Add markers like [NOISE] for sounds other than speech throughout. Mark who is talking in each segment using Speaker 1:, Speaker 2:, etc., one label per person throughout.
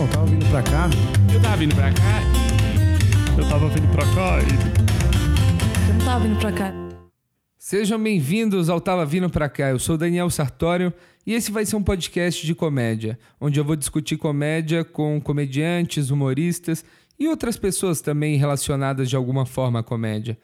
Speaker 1: Não, tava vindo pra cá.
Speaker 2: Eu tava vindo pra cá.
Speaker 3: Eu tava vindo pra cá e.
Speaker 4: Eu não tava vindo pra cá.
Speaker 5: Sejam bem-vindos ao Tava Vindo Pra Cá. Eu sou Daniel Sartório e esse vai ser um podcast de comédia, onde eu vou discutir comédia com comediantes, humoristas e outras pessoas também relacionadas de alguma forma à comédia.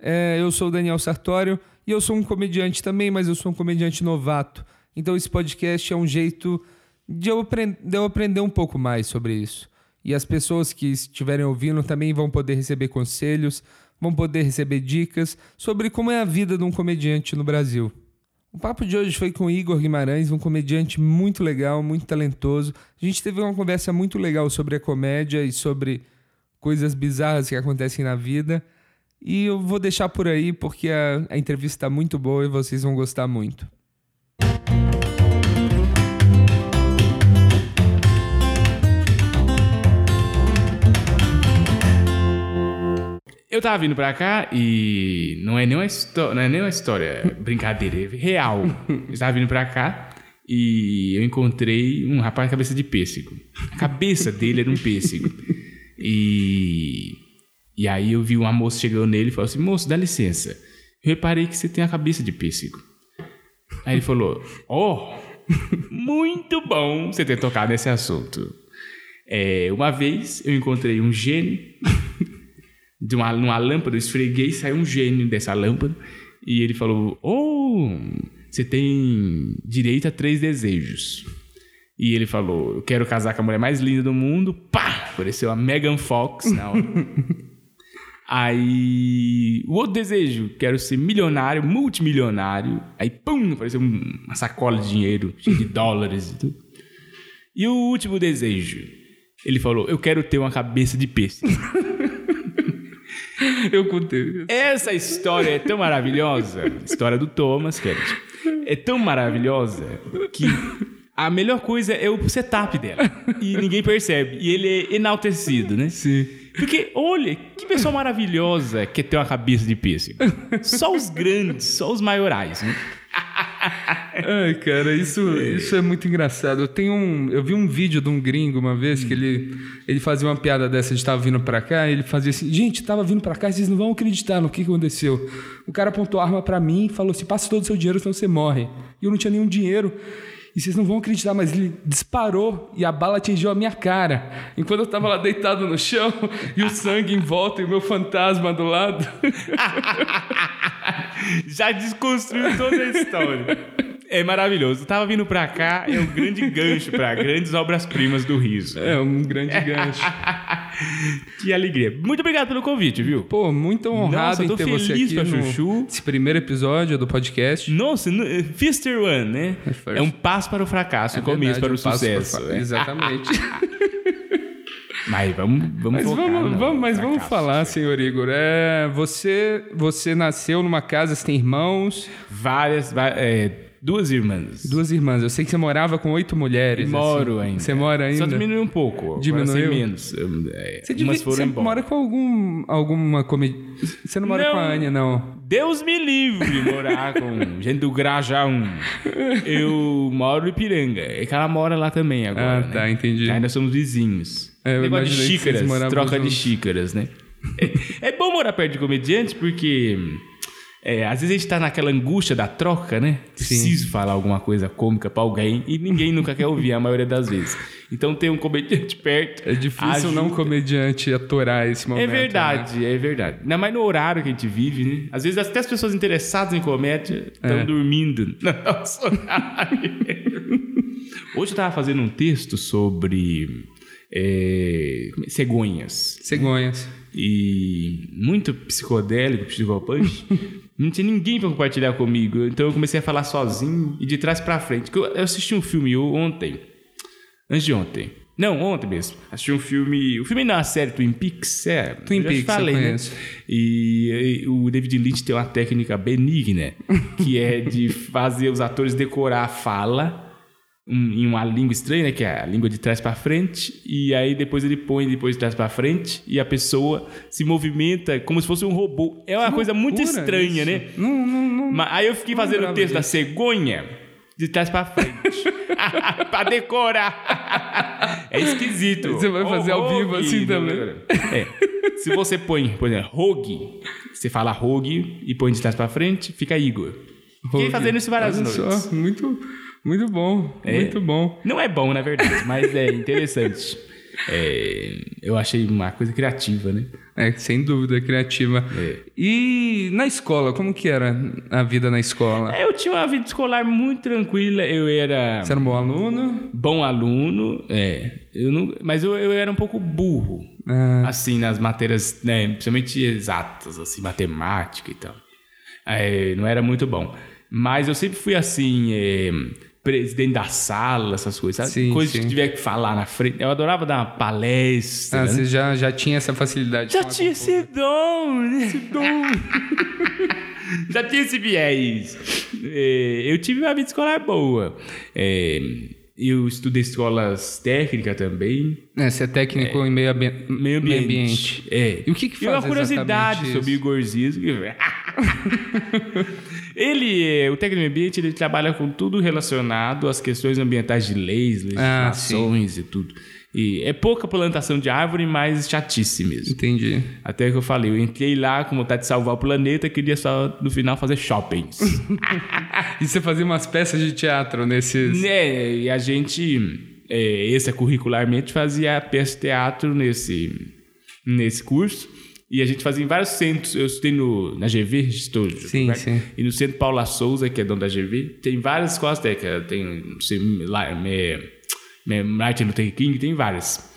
Speaker 5: É, eu sou o Daniel Sartório e eu sou um comediante também, mas eu sou um comediante novato. Então esse podcast é um jeito de eu, de eu aprender um pouco mais sobre isso. E as pessoas que estiverem ouvindo também vão poder receber conselhos, vão poder receber dicas sobre como é a vida de um comediante no Brasil. O papo de hoje foi com Igor Guimarães, um comediante muito legal, muito talentoso. A gente teve uma conversa muito legal sobre a comédia e sobre coisas bizarras que acontecem na vida. E eu vou deixar por aí porque a, a entrevista está muito boa e vocês vão gostar muito.
Speaker 2: Eu tava vindo pra cá e não é nem uma, não é nem uma história, é brincadeira, é real. [LAUGHS] Eu tava vindo pra cá e eu encontrei um rapaz com cabeça de pêssego. A cabeça dele era um pêssego. E, e aí eu vi uma moça chegando nele e falou assim: Moço, dá licença. Eu reparei que você tem a cabeça de pêssego. Aí ele falou: Oh, muito bom você ter tocado nesse assunto. É, uma vez eu encontrei um gênio de uma, numa lâmpada, eu esfreguei e saiu um gênio dessa lâmpada. E ele falou: Oh, você tem direito a três desejos. E ele falou: Eu quero casar com a mulher mais linda do mundo. Pá! Apareceu a Megan Fox na hora. [LAUGHS] Aí, o outro desejo, quero ser milionário, multimilionário. Aí, pum, apareceu um- uma sacola de dinheiro, cheia de dólares e tudo. E o último desejo, ele falou, eu quero ter uma cabeça de peixe. [LAUGHS] [LAUGHS]
Speaker 5: Eu contei.
Speaker 2: Essa história é tão maravilhosa, a história do Thomas, Kennedy, é tão maravilhosa que a melhor coisa é o setup dela. E ninguém percebe. E ele é enaltecido, né?
Speaker 5: Sim.
Speaker 2: Porque, olha, que pessoa maravilhosa que tem uma cabeça de pêssego. Só os grandes, só os maiorais, né?
Speaker 5: Ai, cara, isso, [LAUGHS] isso é muito engraçado. Eu tenho um, eu vi um vídeo de um gringo uma vez que ele, ele fazia uma piada dessa de tava vindo pra cá, e ele fazia assim: "Gente, tava vindo pra cá, vocês não vão acreditar no que aconteceu". O cara apontou a arma pra mim e falou assim: "Passa todo o seu dinheiro, senão você morre". E eu não tinha nenhum dinheiro. E vocês não vão acreditar, mas ele disparou e a bala atingiu a minha cara. Enquanto eu tava lá deitado no chão [LAUGHS] e o sangue em volta e o meu fantasma do lado. [LAUGHS] [LAUGHS]
Speaker 2: Já desconstruiu toda a história. É maravilhoso. Eu tava vindo pra cá, é um grande gancho pra grandes obras-primas do riso.
Speaker 5: É um grande [LAUGHS] gancho.
Speaker 2: Que alegria. Muito obrigado pelo convite, viu?
Speaker 5: Pô, muito honrado
Speaker 2: Nossa,
Speaker 5: em ter você
Speaker 2: feliz
Speaker 5: aqui
Speaker 2: pra
Speaker 5: no
Speaker 2: Chuchu.
Speaker 5: esse primeiro episódio do podcast.
Speaker 2: Nossa, no- eh, Fister One, né?
Speaker 5: first.
Speaker 2: É um passo para o fracasso, um começo
Speaker 5: É Verdade,
Speaker 2: para o
Speaker 5: passo
Speaker 2: sucesso.
Speaker 5: por fa-
Speaker 2: né?
Speaker 5: Exatamente. [LAUGHS]
Speaker 2: Mas vamos, vamos
Speaker 5: mas
Speaker 2: focar
Speaker 5: vamos, mas vamos falar, senhor Igor. É, você, você nasceu numa casa, você tem irmãos,
Speaker 2: Várias, é, duas irmãs.
Speaker 5: duas irmãs. Eu sei que você morava com oito mulheres.
Speaker 2: Moro
Speaker 5: assim.
Speaker 2: ainda.
Speaker 5: Você mora ainda?
Speaker 2: Só diminuiu um pouco.
Speaker 5: Diminuiu?
Speaker 2: Menos. É,
Speaker 5: Você,
Speaker 2: foram
Speaker 5: você mora com algum, alguma comédia... Você não mora
Speaker 2: Não.
Speaker 5: com a Ania, não?
Speaker 2: Deus me livre morar com [LAUGHS] gente do Grajaú. Eu moro em Piranga. É que ela mora lá também agora.
Speaker 5: Ah,
Speaker 2: né?
Speaker 5: tá, entendi.
Speaker 2: Ainda somos vizinhos.
Speaker 5: É,
Speaker 2: Negócio de xícaras, troca de xícaras, né? É, é bom morar perto de comediantes porque é, às vezes a gente tá naquela angústia da troca, né? Preciso falar alguma coisa cômica pra alguém e ninguém nunca quer ouvir, a maioria das vezes. Então ter um comediante perto.
Speaker 5: É difícil não um
Speaker 2: ajuda.
Speaker 5: comediante atorar esse momento.
Speaker 2: É
Speaker 5: né?
Speaker 2: verdade, é verdade. Ainda mais no horário que a gente vive, né? Às vezes até as pessoas interessadas em comédia estão
Speaker 5: É.
Speaker 2: dormindo [LAUGHS] no nosso horário. Hoje eu tava fazendo um texto sobre é, cegonhas.
Speaker 5: Cegonhas.
Speaker 2: E muito psicodélico, psicopante. [LAUGHS] Não tinha ninguém pra compartilhar comigo. Então eu comecei a falar sozinho e de trás pra frente. Eu eu assisti um filme ontem. Antes de ontem. Não, ontem mesmo. Assisti um filme. O filme não, a série Twin Peaks. É,
Speaker 5: Twin
Speaker 2: eu
Speaker 5: Peaks, eu
Speaker 2: falei, né?
Speaker 5: conheço.
Speaker 2: E, e o David Lynch tem uma técnica benigna, que é de fazer os atores decorar a fala um- em uma língua estranha, né, que é a língua de trás pra frente, e aí depois ele põe depois de trás pra frente e a pessoa se movimenta como se fosse um robô. É uma coisa muito estranha,
Speaker 5: isso.
Speaker 2: né?
Speaker 5: Não, não, não.
Speaker 2: Mas aí eu fiquei fazendo o texto da
Speaker 5: disso.
Speaker 2: cegonha de trás pra frente. [LAUGHS] pra decorar. é esquisito.
Speaker 5: Você vai fazer ao vivo assim
Speaker 2: não,
Speaker 5: também.
Speaker 2: É. Se você põe, por exemplo, Rogue, você fala Rogue e põe de trás pra frente, fica Igor. Fiquei fazendo isso várias
Speaker 5: Olha
Speaker 2: noites.
Speaker 5: Só, muito, muito bom.
Speaker 2: É.
Speaker 5: Muito bom.
Speaker 2: Não é bom, na verdade, mas é interessante. [LAUGHS] É, eu achei uma coisa criativa, né?
Speaker 5: É, sem dúvida, criativa.
Speaker 2: É.
Speaker 5: E na escola, como que era a vida na escola?
Speaker 2: Eu tinha uma vida escolar muito tranquila, eu era
Speaker 5: Você era um bom aluno?
Speaker 2: bom aluno, é, eu não, mas eu, eu era um pouco burro,
Speaker 5: Ah,
Speaker 2: assim, nas matérias, né, principalmente exatas, assim, matemática e tal. É, não era muito bom. Mas eu sempre fui assim, é, presidente da sala, essas coisas, sabe?
Speaker 5: Sim,
Speaker 2: Coisas
Speaker 5: sim.
Speaker 2: que tiver que falar na frente. Eu adorava dar uma palestra.
Speaker 5: ah,
Speaker 2: né?
Speaker 5: você já, já tinha essa facilidade. de
Speaker 2: Já tinha esse dom, né? Esse dom. [LAUGHS] Já tinha esse viés. É, eu tive uma vida escolar boa. É, eu estudei escolas técnicas também.
Speaker 5: É, você é técnico em meio, ambi-
Speaker 2: Meio ambiente. É.
Speaker 5: E o que que
Speaker 2: E uma
Speaker 5: faz
Speaker 2: curiosidade sobre o
Speaker 5: isso? [LAUGHS]
Speaker 2: Ele, é, o técnico em ambiente, ele trabalha com tudo relacionado às questões ambientais de leis,
Speaker 5: Ah,
Speaker 2: legislações e tudo. E é pouca plantação de árvore, mas chatice mesmo.
Speaker 5: Entendi.
Speaker 2: Até que eu falei, eu entrei lá com vontade de salvar o planeta, queria só no final fazer shoppings. [LAUGHS]
Speaker 5: E você fazia umas peças de teatro nesses...
Speaker 2: né? E a gente, é, extracurricularmente, fazia peça de teatro nesse, nesse curso. E a gente fazia em vários centros. Eu estudei no, na GV, estou,
Speaker 5: Sim, sim.
Speaker 2: E no Centro Paula Souza, que é dono da GV, tem várias escolas técnicas. Tem, lá, me, me, Martin Luther King, tem várias.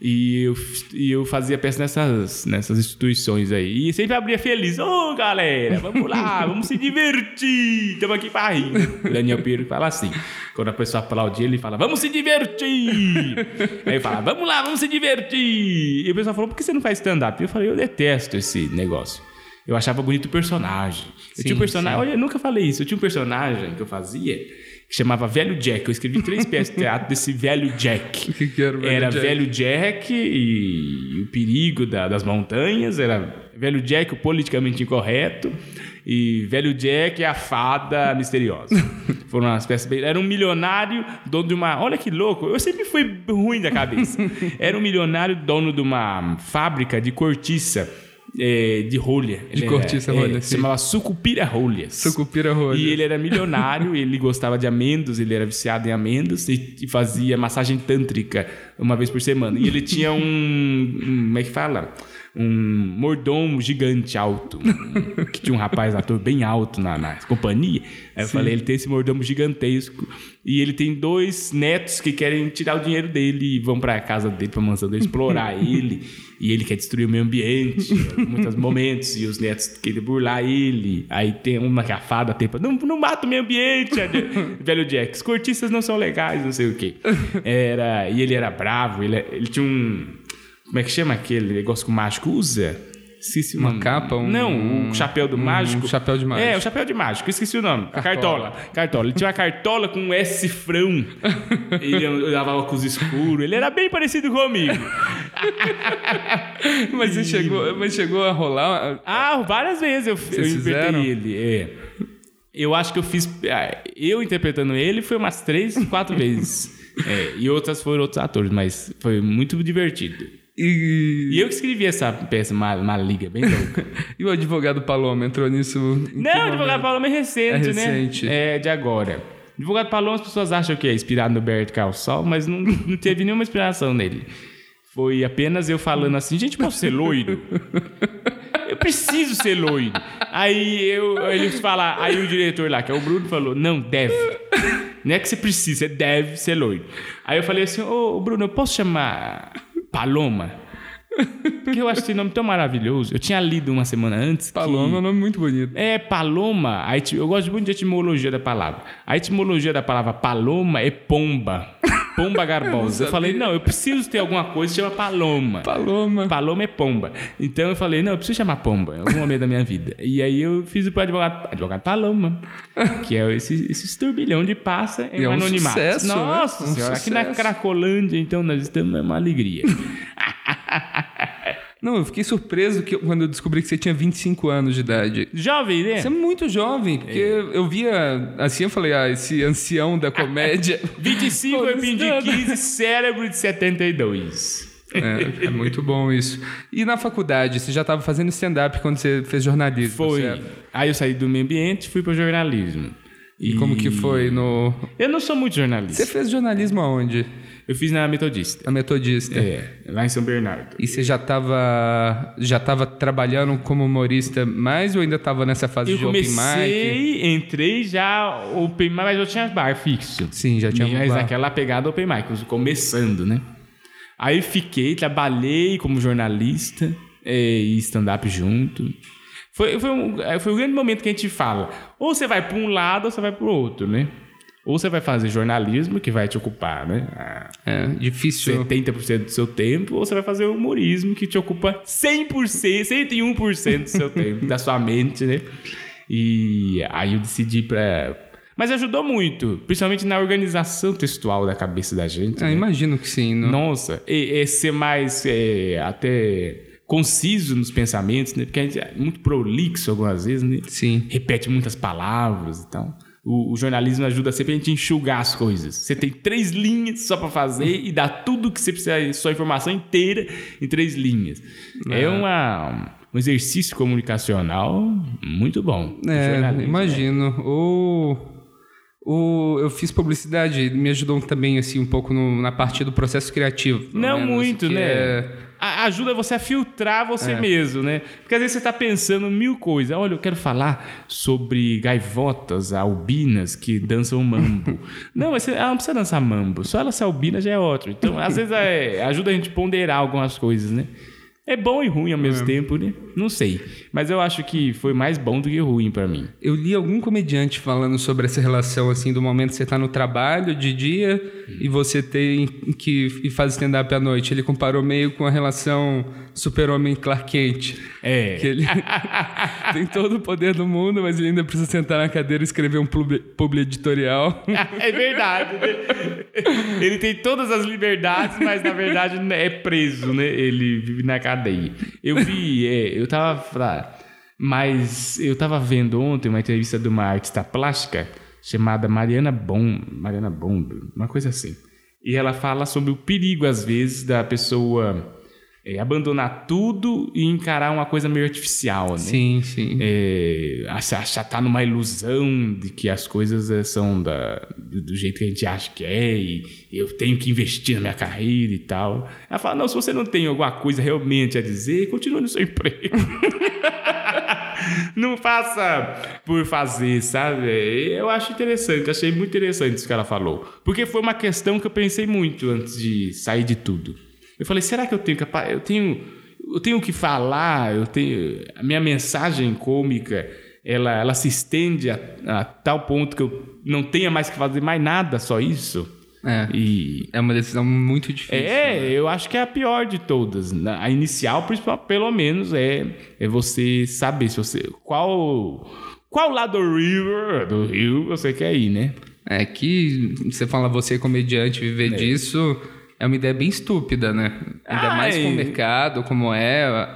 Speaker 2: E eu, e eu fazia peça nessas, nessas instituições aí. E sempre abria feliz. Ô, galera, vamos lá, [LAUGHS] vamos se divertir. Estamos aqui para rir. O Daniel Pedro fala assim. Quando a pessoa aplaude ele, fala, vamos se divertir. aí ele fala, vamos lá, vamos se divertir. E o pessoal falou, por que você não faz stand-up? Eu falei, eu detesto esse negócio. Eu achava bonito o personagem. Eu
Speaker 5: Sim,
Speaker 2: tinha um personagem, olha, eu nunca falei isso. Eu tinha um personagem que eu fazia que chamava Velho Jack. Eu escrevi três [LAUGHS] peças de teatro desse Velho Jack.
Speaker 5: O que que era o Velho
Speaker 2: Era
Speaker 5: Jack?
Speaker 2: Velho Jack e o perigo da- das montanhas. Era Velho Jack, o politicamente incorreto. E Velho Jack, a fada misteriosa. [LAUGHS] Foram umas peças bem... Era um milionário, dono de uma... Olha que louco. Eu sempre fui ruim da cabeça. [LAUGHS] Era um milionário, dono de uma fábrica de cortiça. Eh, de rolha.
Speaker 5: De
Speaker 2: Ele
Speaker 5: cortiça
Speaker 2: era-
Speaker 5: rolha,
Speaker 2: é,
Speaker 5: sim.
Speaker 2: Se chamava Sucupira Rolhas.
Speaker 5: Sucupira rolha.
Speaker 2: E ele era milionário, [LAUGHS] ele gostava de amêndoas, ele era viciado em amêndoas e, e fazia massagem tântrica uma vez por semana. E ele tinha um, um como é que fala? Um mordomo gigante alto, [LAUGHS] que tinha um rapaz ator bem alto na, na companhia. Aí eu falei, ele tem esse mordomo gigantesco e ele tem dois netos que querem tirar o dinheiro dele e vão pra casa dele, pra mansão dele, explorar [LAUGHS] ele. E ele quer destruir o meio ambiente muitos momentos. E os netos querem burlar ele. Aí tem uma que a fada tem pra, não, não mata o meio ambiente, [LAUGHS] velho Jack. Os cortiças não são legais, não sei o quê. Era, e ele era bravo, ele, ele tinha um... Como é que chama aquele negócio que o mágico usa? Esqueci o
Speaker 5: Uma
Speaker 2: nome.
Speaker 5: capa, um-
Speaker 2: Não, o chapéu do
Speaker 5: um
Speaker 2: mágico.
Speaker 5: chapéu de mágico.
Speaker 2: É, o chapéu de mágico. Esqueci o nome. A
Speaker 5: Cartola.
Speaker 2: cartola. Cartola. Ele tinha uma cartola com um S cifrão. [LAUGHS] ele andava óculos escuros. Ele era bem parecido comigo. [LAUGHS]
Speaker 5: Mas você chegou, mas chegou a rolar...
Speaker 2: Ah, várias vezes eu, eu
Speaker 5: Vocês
Speaker 2: interpretei ele. É. Eu acho que eu fiz. ah, Eu interpretando ele foi umas três, quatro [LAUGHS] vezes. É, e outras foram outros atores, mas foi muito divertido.
Speaker 5: E,
Speaker 2: E eu que escrevi essa peça, uma, uma liga bem louca. [LAUGHS]
Speaker 5: e o advogado Paloma entrou nisso...
Speaker 2: Não, o advogado? Paloma é recente,
Speaker 5: É recente.
Speaker 2: né? É, de agora. O advogado Paloma, as pessoas acham que é inspirado no Berto Calçol, mas não, [LAUGHS] não teve nenhuma inspiração nele. Foi apenas eu falando assim, gente, posso ser loiro? [LAUGHS] Eu preciso ser loiro. Aí eu, eles falam, aí o diretor lá, que é o Bruno, falou, não, deve. Não é que você precisa, você deve ser loiro. Aí eu falei assim, ô Bruno, eu posso chamar Paloma? Porque eu acho esse nome tão maravilhoso. Eu tinha lido uma semana antes. que-
Speaker 5: Paloma é um nome muito bonito.
Speaker 2: é, paloma. Eti- Eu gosto muito de etimologia da palavra. A etimologia da palavra paloma é pomba. Pomba [LAUGHS] garbosa. eu falei, não, eu preciso ter alguma coisa que chama paloma.
Speaker 5: Paloma.
Speaker 2: Paloma é pomba. Então eu falei, não, eu preciso chamar pomba em algum momento da minha vida. E aí eu fiz o advogado, advogado Paloma, que é esse, esse turbilhão de passa em
Speaker 5: E é
Speaker 2: um anonimato.
Speaker 5: sucesso, né?
Speaker 2: Nossa
Speaker 5: Um
Speaker 2: senhora, aqui na
Speaker 5: sucesso.
Speaker 2: Cracolândia, então nós estamos é uma alegria. [LAUGHS] [LAUGHS]
Speaker 5: Não, eu fiquei surpreso que, quando eu descobri que você tinha 25 anos de idade.
Speaker 2: Jovem, né?
Speaker 5: Você é muito jovem, porque eu via assim, eu falei, ah, esse ancião da comédia. [LAUGHS]
Speaker 2: 25 é fim de 15, cérebro de 72.
Speaker 5: é, é muito bom isso. E na faculdade, você já estava fazendo stand-up quando você fez jornalismo?
Speaker 2: Foi.
Speaker 5: certo?
Speaker 2: Aí eu saí do meio ambiente e fui pro jornalismo.
Speaker 5: E como que foi no.
Speaker 2: Eu não sou muito jornalista.
Speaker 5: Você fez jornalismo aonde?
Speaker 2: Eu fiz na Metodista.
Speaker 5: Na Metodista.
Speaker 2: É, lá em São Bernardo.
Speaker 5: E você já estava já tava trabalhando como humorista mais ou ainda estava nessa fase
Speaker 2: Eu
Speaker 5: de open mic?
Speaker 2: comecei, entrei já open mic, mas eu tinha bar fixo.
Speaker 5: Sim, já tinha um
Speaker 2: Mas
Speaker 5: bar.
Speaker 2: aquela pegada open mic, começando, né? Aí fiquei, trabalhei como jornalista é, e stand-up junto. Foi, foi, um, é, foi um grande momento que a gente fala. Ou você vai para um lado ou você vai para o outro, né? Ou você vai fazer jornalismo, que vai te ocupar, né? Ah,
Speaker 5: É, difícil.
Speaker 2: 70% do seu tempo, ou você vai fazer humorismo, que te ocupa 100%, 101% do seu tempo, [LAUGHS] da sua mente, né? E aí eu decidi pra... Mas ajudou muito, principalmente na organização textual da cabeça da gente.
Speaker 5: Ah,
Speaker 2: né?
Speaker 5: imagino que sim. Não...
Speaker 2: Nossa, é, é ser mais é, até conciso nos pensamentos, né? Porque a gente é muito prolixo algumas vezes, né?
Speaker 5: Sim.
Speaker 2: Repete muitas palavras e tal. O, o jornalismo ajuda sempre a gente a enxugar as coisas. Você tem três linhas só para fazer e dá tudo que você precisa, sua informação inteira em três linhas. É uma, um exercício comunicacional muito bom.
Speaker 5: É,
Speaker 2: jornalismo,
Speaker 5: imagino. O, o, eu fiz publicidade, me ajudou também assim um pouco no- na parte do processo criativo.
Speaker 2: Não
Speaker 5: menos,
Speaker 2: muito, né?
Speaker 5: é-
Speaker 2: Ajuda você a filtrar você
Speaker 5: É.
Speaker 2: mesmo, né? Porque às vezes você está pensando mil coisas. Olha, eu quero falar sobre gaivotas albinas que dançam mambo. [LAUGHS] não, mas ela não precisa dançar mambo. Só ela ser albina já é ótimo. Então, às [LAUGHS] vezes, é, ajuda a gente a ponderar algumas coisas, né? É bom e ruim ao mesmo tempo, né? Não sei. Mas eu acho que foi mais bom do que ruim pra mim.
Speaker 5: Eu li algum comediante falando sobre essa relação assim do momento que você tá no trabalho de dia e você tem que e faz stand-up à noite. Ele comparou meio com a relação super-homem Clark Kent.
Speaker 2: É.
Speaker 5: Que ele [LAUGHS] tem todo o poder do mundo, mas ele ainda precisa sentar na cadeira e escrever um publi, publi editorial. [LAUGHS]
Speaker 2: É verdade. né? Ele tem todas as liberdades, mas na verdade é preso, né? Ele vive na cadeia. Eu vi, é, eu tava. lá, Mas eu tava vendo ontem uma entrevista de uma artista plástica chamada Mariana Bom, Mariana Bomb, uma coisa assim. E ela fala sobre o perigo, às vezes, da pessoa é, abandonar tudo e encarar uma coisa meio artificial, né?
Speaker 5: Sim, sim.
Speaker 2: é, achar, achar tá numa ilusão de que as coisas é, são da, do, do jeito que a gente acha que é e eu tenho que investir na minha carreira e tal. Ela fala, não, se você não tem alguma coisa realmente a dizer, continue no seu [LAUGHS] emprego. não faça por fazer, sabe? Eu acho interessante, achei muito interessante isso que ela falou. Porque foi uma questão que eu pensei muito antes de sair de tudo. Eu falei, será que eu tenho eu tenho eu tenho que falar, eu tenho a minha mensagem cômica, ela, ela se estende a, a tal ponto que eu não tenha mais que fazer mais nada, só isso.
Speaker 5: É.
Speaker 2: E
Speaker 5: É uma decisão muito difícil.
Speaker 2: é,
Speaker 5: né?
Speaker 2: eu acho que é a pior de todas. A inicial, principal- pelo menos, é, é você saber se você qual qual lado do river, do rio você quer ir, né?
Speaker 5: É que você fala você comediante viver disso é uma ideia bem estúpida, né? Ainda mais com o
Speaker 2: Ai.
Speaker 5: mercado como é.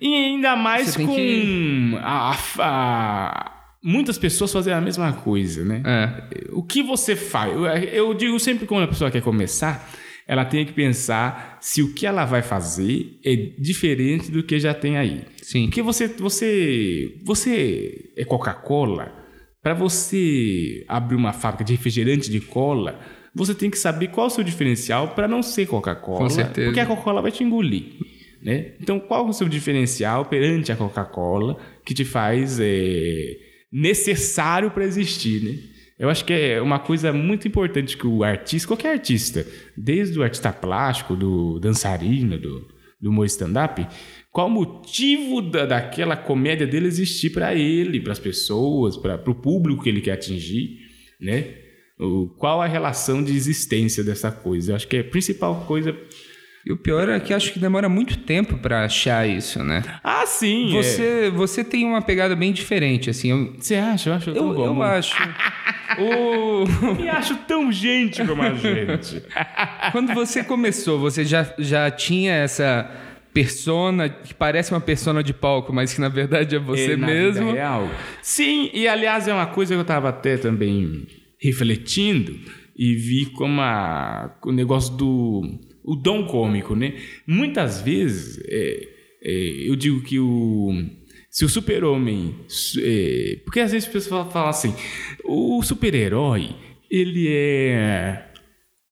Speaker 2: E ainda mais com
Speaker 5: que-
Speaker 2: a- a- muitas pessoas fazendo a mesma coisa, né?
Speaker 5: É.
Speaker 2: O que você faz? Eu, digo sempre que quando a pessoa quer começar, ela tem que pensar se o que ela vai fazer é diferente do que já tem aí.
Speaker 5: Sim.
Speaker 2: Porque você, você, você é Coca-Cola. Para você abrir uma fábrica de refrigerante de cola, você tem que saber qual é o seu diferencial para não ser Coca-Cola.
Speaker 5: Com certeza.
Speaker 2: Porque a Coca-Cola vai te engolir. Né? Então, qual é o seu diferencial perante a Coca-Cola que te faz é, necessário para existir? Né? Eu acho que é uma coisa muito importante que o artista, qualquer artista, desde o artista plástico, do dançarino, do, do humor stand-up, qual o motivo da, daquela comédia dele existir para ele, para as pessoas, para o público que ele quer atingir, né? O, qual a relação de existência dessa coisa? Eu acho que é a principal coisa.
Speaker 5: E o pior é que acho que demora muito tempo pra achar isso, né?
Speaker 2: Ah, sim! é.
Speaker 5: Você, você tem uma pegada bem diferente, assim. Eu,
Speaker 2: Você acha? Eu acho tão
Speaker 5: eu,
Speaker 2: bom.
Speaker 5: eu acho. [LAUGHS] o...
Speaker 2: Me acho tão gente como a gente. [LAUGHS]
Speaker 5: Quando você começou, você já, já tinha essa persona, que parece uma persona de palco, mas que na verdade é você
Speaker 2: É, na
Speaker 5: mesmo.
Speaker 2: vida real. Sim, e aliás é uma coisa que eu estava até também refletindo e vi como a, o negócio do o dom cômico, né? Muitas vezes é, é, eu digo que o se o super-homem... su- é, porque às vezes as pessoas falam assim, o super-herói, ele é...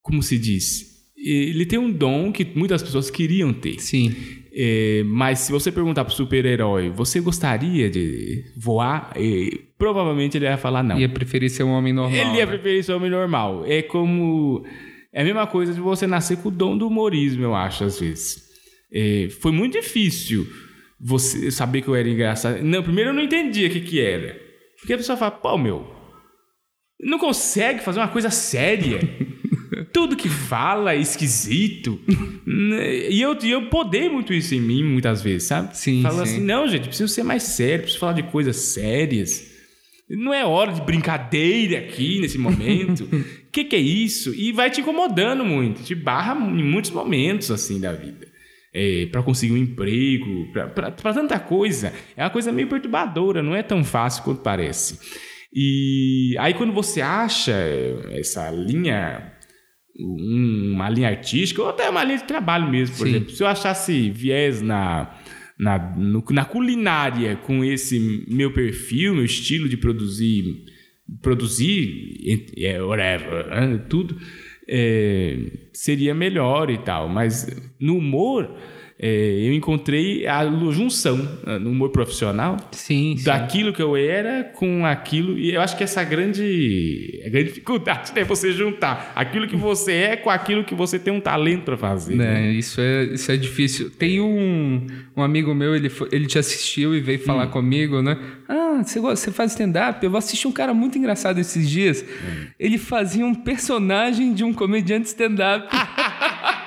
Speaker 2: Como se diz? Ele tem um dom que muitas pessoas queriam ter.
Speaker 5: Sim.
Speaker 2: É, mas se você perguntar pro super-herói, você gostaria de voar? É, provavelmente ele vai falar não.
Speaker 5: Ia preferir ser um homem normal.
Speaker 2: ele ia
Speaker 5: né?
Speaker 2: preferir ser homem normal. É como. É a mesma coisa de você nascer com o dom do humorismo, eu acho, às vezes. É, foi muito difícil você saber que eu era engraçado. Não, primeiro eu não entendia o que, que era. Porque a pessoa fala, pô, meu, não consegue fazer uma coisa séria. [LAUGHS] Tudo que fala é esquisito. [LAUGHS] E eu, eu podei muito isso em mim, muitas vezes, sabe?
Speaker 5: Sim,
Speaker 2: Fala
Speaker 5: sim.
Speaker 2: assim, não, gente, preciso ser mais sério, preciso falar de coisas sérias. Não é hora de brincadeira aqui nesse momento. O [LAUGHS] que, que é isso? E vai te incomodando muito, te barra em muitos momentos assim da vida. É, para conseguir um emprego, para tanta coisa. É uma coisa meio perturbadora, não é tão fácil quanto parece. E aí quando você acha essa linha, uma linha artística, ou até uma linha de trabalho mesmo, por
Speaker 5: Sim.
Speaker 2: exemplo. Se eu achasse viés na, na, no- na culinária com esse meu perfil, meu estilo de produzir, produzir, é, whatever, né, tudo, é, seria melhor e tal. Mas no humor, é, eu encontrei a junção né, no humor profissional
Speaker 5: Sim, sim.
Speaker 2: daquilo que eu era com aquilo. E eu acho que essa grande, a grande dificuldade é você juntar aquilo que você é com aquilo que você tem um talento para fazer. né?
Speaker 5: Né, isso, é, isso é difícil. Tem um, um amigo meu, ele, ele te assistiu e veio falar comigo, né? Ah, você, você faz stand-up? Eu assisti um cara muito engraçado esses dias. Ele fazia um personagem de um comediante stand-up. [LAUGHS]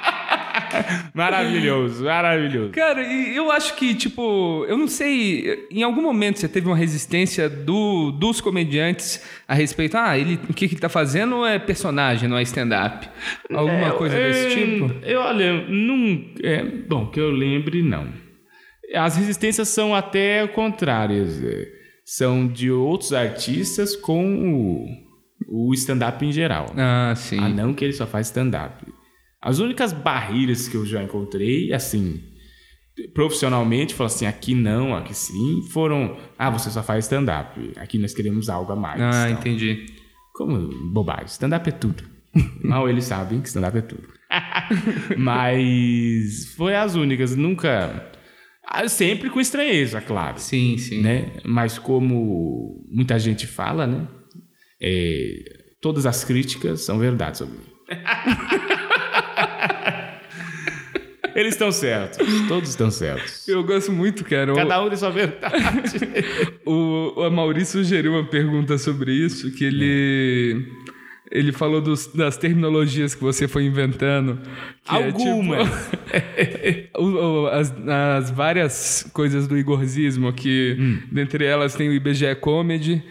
Speaker 5: [LAUGHS]
Speaker 2: Maravilhoso, maravilhoso.
Speaker 5: Cara, e eu acho que, tipo, eu não sei, em algum momento você teve uma resistência do, dos comediantes a respeito, ah, ele, o que, que ele tá fazendo é personagem, não é stand-up. Alguma
Speaker 2: É,
Speaker 5: coisa
Speaker 2: é,
Speaker 5: desse tipo?
Speaker 2: Eu, olha, não. É, bom, que eu lembre, não. As resistências são até contrárias. é, São de outros artistas com o, o stand-up em geral.
Speaker 5: Ah, sim.
Speaker 2: Ah, não que ele só faz stand-up. As únicas barreiras que eu já encontrei, assim, profissionalmente, falou assim, aqui não, aqui sim, foram, ah, você só faz stand-up. Aqui nós queremos algo a mais.
Speaker 5: Ah,
Speaker 2: Então,
Speaker 5: entendi.
Speaker 2: Como bobagem. Stand-up é tudo. [LAUGHS] Mal eles sabem que stand-up é tudo. [LAUGHS] Mas foi as únicas, nunca. Ah, Sempre com estranheza, claro.
Speaker 5: Sim, sim.
Speaker 2: Né? Mas como muita gente fala, né? É, todas as críticas são verdades sobre mim. [LAUGHS] Eles estão certos. Todos estão certos.
Speaker 5: Eu gosto muito, cara.
Speaker 2: Cada um tem sua verdade. [LAUGHS]
Speaker 5: O, o Maurício sugeriu uma pergunta sobre isso, que ele... Ele falou dos- das terminologias que você foi inventando. que é, tipo,
Speaker 2: Algumas. [LAUGHS]
Speaker 5: o- o- as, as várias coisas do Igorzismo, que
Speaker 2: Hum.
Speaker 5: dentre elas tem o IBGE Comedy,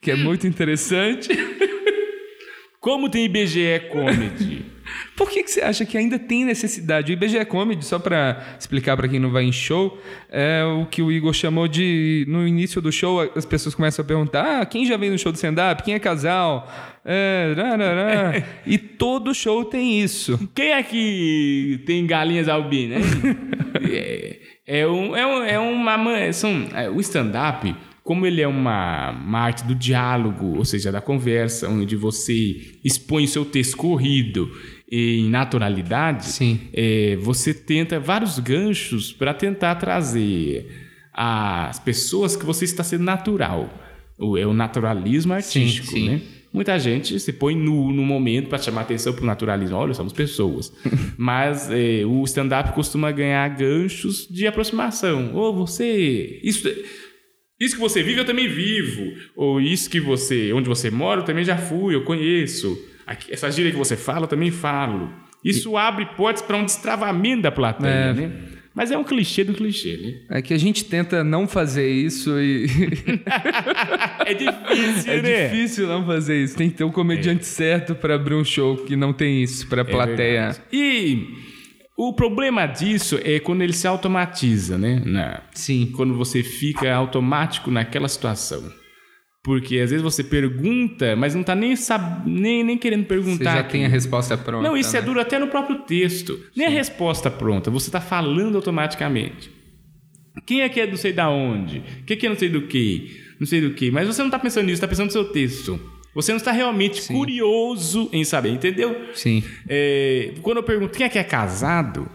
Speaker 5: que é muito interessante.
Speaker 2: Como tem IBGE Comedy?
Speaker 5: Por que, que você acha que ainda tem necessidade? O IBGE Comedy, só para explicar para quem não vai em show, é o que o Igor chamou de. No início do show, as pessoas começam a perguntar: ah, quem já veio no show do stand-up? Quem é casal? É, rarará. [LAUGHS] e todo show tem isso.
Speaker 2: Quem é que tem galinhas albinas? é, é, um, é, um, é uma. São, é, o stand-up, como ele é uma, uma arte do diálogo, ou seja, da conversa, onde você expõe o seu texto corrido em naturalidade,
Speaker 5: Sim.
Speaker 2: é, você tenta vários ganchos para tentar trazer às pessoas que você está sendo natural. O- É o naturalismo artístico,
Speaker 5: sim.
Speaker 2: né? Muita gente se põe nu no momento para chamar atenção para o naturalismo. Olha, somos pessoas. [LAUGHS] Mas é, o stand-up costuma ganhar ganchos de aproximação. Ou você. Isso, isso que você vive, eu também vivo. Ou isso que você. Onde você mora, eu também já fui, eu conheço. Essa gíria que você fala, eu também falo. Isso abre portas para um destravamento da plateia,
Speaker 5: É.
Speaker 2: né? Mas é um clichê do clichê, né?
Speaker 5: É que a gente tenta não fazer isso e. [LAUGHS]
Speaker 2: É difícil,
Speaker 5: é
Speaker 2: né?
Speaker 5: difícil não fazer isso. Tem que ter um comediante certo para abrir um show que não tem isso, para
Speaker 2: É
Speaker 5: plateia.
Speaker 2: E O problema disso é quando ele se automatiza, né? Na-
Speaker 5: Sim.
Speaker 2: quando você fica automático naquela situação. Porque às vezes você pergunta, mas não tá nem, sab... nem, nem querendo
Speaker 5: Você
Speaker 2: perguntar.
Speaker 5: já
Speaker 2: aqui.
Speaker 5: tem a resposta pronta.
Speaker 2: Não, isso é
Speaker 5: né?
Speaker 2: duro até no próprio texto. Nem a resposta pronta, você tá falando automaticamente. Quem é que é não sei da onde? O que, que é não sei do que? Não sei do que. Mas você não tá pensando nisso, tá pensando no seu texto. Você não está realmente curioso em saber, entendeu?
Speaker 5: Sim.
Speaker 2: É, quando eu pergunto quem é que é casado,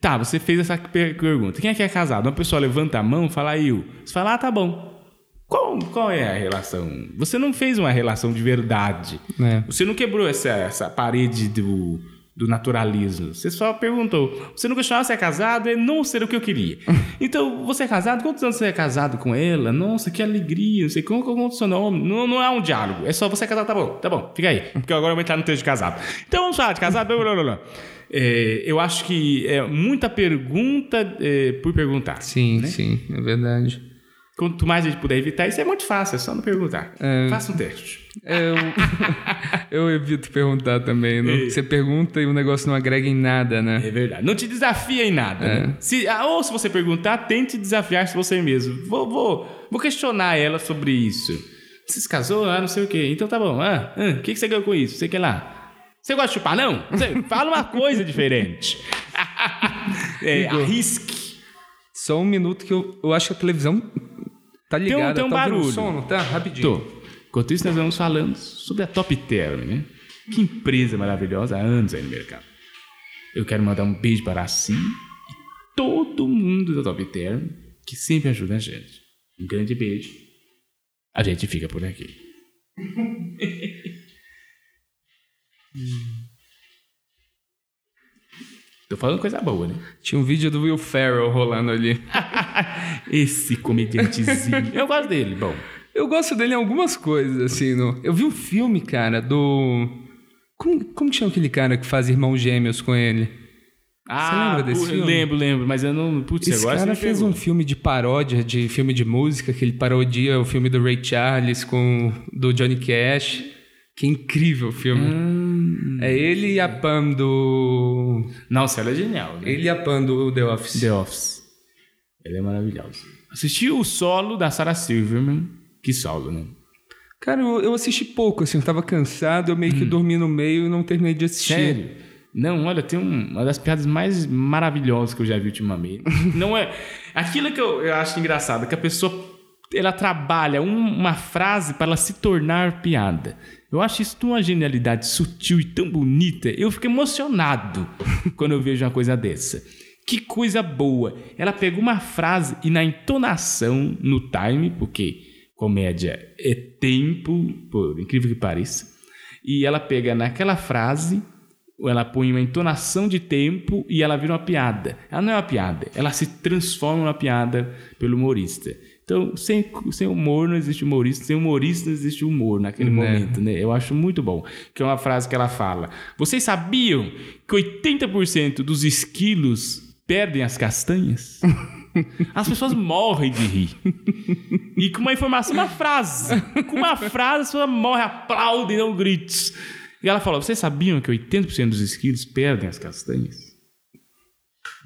Speaker 2: tá, você fez essa per- pergunta. Quem é que é casado? Uma pessoa levanta a mão e fala eu. Você fala, ah, tá bom. Qual, qual é a relação? Você não fez uma relação de verdade.
Speaker 5: É.
Speaker 2: Você não quebrou essa, essa parede do, do naturalismo. Você só perguntou. Você não questionava se é casado, é não ser o que eu queria. [LAUGHS] Então, você é casado? Quantos anos você é casado com ela? Nossa, que alegria. Não sei como qual é o seu nome. Não, não é um diálogo. É só você é casado, tá bom, tá bom, fica aí. Porque agora eu vou entrar no texto de casado. Então vamos falar de casado. blá, blá, blá. É, eu acho que é muita pergunta é, por perguntar.
Speaker 5: Sim, sim, é verdade.
Speaker 2: Quanto mais a gente puder evitar, isso é muito fácil, é só não perguntar. Faça um teste.
Speaker 5: Eu, [LAUGHS] eu evito perguntar também. Não? Você pergunta e o negócio não agrega em nada, né?
Speaker 2: É verdade. Não te desafia em nada. né? Se, ah, ou se você perguntar, tente desafiar-se você mesmo. Vou, vou, vou questionar ela sobre isso. Você se casou? Ah, não sei o quê. Então tá bom. Ah, ah, o que, que você ganhou com isso? Sei que lá. Você gosta de chupar, não? Você, fala uma coisa diferente. [LAUGHS] é, arrisque.
Speaker 5: Só um minuto que eu, eu acho que a televisão tá ligada.
Speaker 2: tem um
Speaker 5: tá ouvindo
Speaker 2: barulho.
Speaker 5: o som, não tá? Rapidinho.
Speaker 2: Tô. Enquanto isso, nós vamos falando sobre a Top Term, né? Que empresa maravilhosa há anos aí no mercado. Eu quero mandar um beijo para a Sim e todo mundo da Top Term que sempre ajuda a gente. Um grande beijo. A gente fica por aqui. [LAUGHS] Tô falando coisa boa, né?
Speaker 5: Tinha um vídeo do Will Ferrell rolando ali. [LAUGHS] [LAUGHS]
Speaker 2: Esse comediantezinho. Eu gosto dele. Bom,
Speaker 5: Eu gosto dele em algumas coisas, assim. No... Eu vi um filme, cara, do. Como, como chama aquele cara que faz irmãos gêmeos com ele?
Speaker 2: Ah,
Speaker 5: lembra desse filme?
Speaker 2: Lembro, lembro, mas eu não. Putz,
Speaker 5: Esse
Speaker 2: agora
Speaker 5: cara
Speaker 2: você
Speaker 5: fez um filme de paródia, de filme de música, que ele parodia o filme do Ray Charles com do Johnny Cash. Que incrível o filme.
Speaker 2: Hum.
Speaker 5: É ele e a Pam do.
Speaker 2: Nossa, ela é genial, né?
Speaker 5: Ele e a Pam do The Office.
Speaker 2: The Office. Ele é maravilhoso. Assisti o solo da Sarah Silverman. Que solo, né?
Speaker 5: Cara, eu, eu assisti pouco, assim, eu tava cansado, eu meio que dormi no meio e não terminei de assistir.
Speaker 2: Hum. Sério? Não, olha, tem um- uma das piadas mais maravilhosas que eu já vi ultimamente. [LAUGHS] Não é. Aquilo que eu, eu acho engraçado, que a pessoa ela trabalha um- uma frase para ela se tornar piada. Eu acho isso de uma genialidade sutil e tão bonita. Eu fico emocionado [LAUGHS] quando eu vejo uma coisa dessa. Que coisa boa. Ela pegou uma frase e na entonação, no time, porque comédia é tempo, por incrível que pareça, e ela pega naquela frase, ela põe uma entonação de tempo e ela vira uma piada. Ela não é uma piada, ela se transforma numa piada pelo humorista. Então, sem, sem humor não existe humorista, sem humorista não existe humor naquele momento, né? Eu acho muito bom. Que é uma frase que ela fala: Vocês sabiam que 80% dos esquilos perdem as castanhas? As pessoas morrem de rir. E com uma informação, uma frase. Com uma frase, a pessoa morre, aplaude e dão gritos. E ela falou: Vocês sabiam que 80% dos esquilos perdem as castanhas?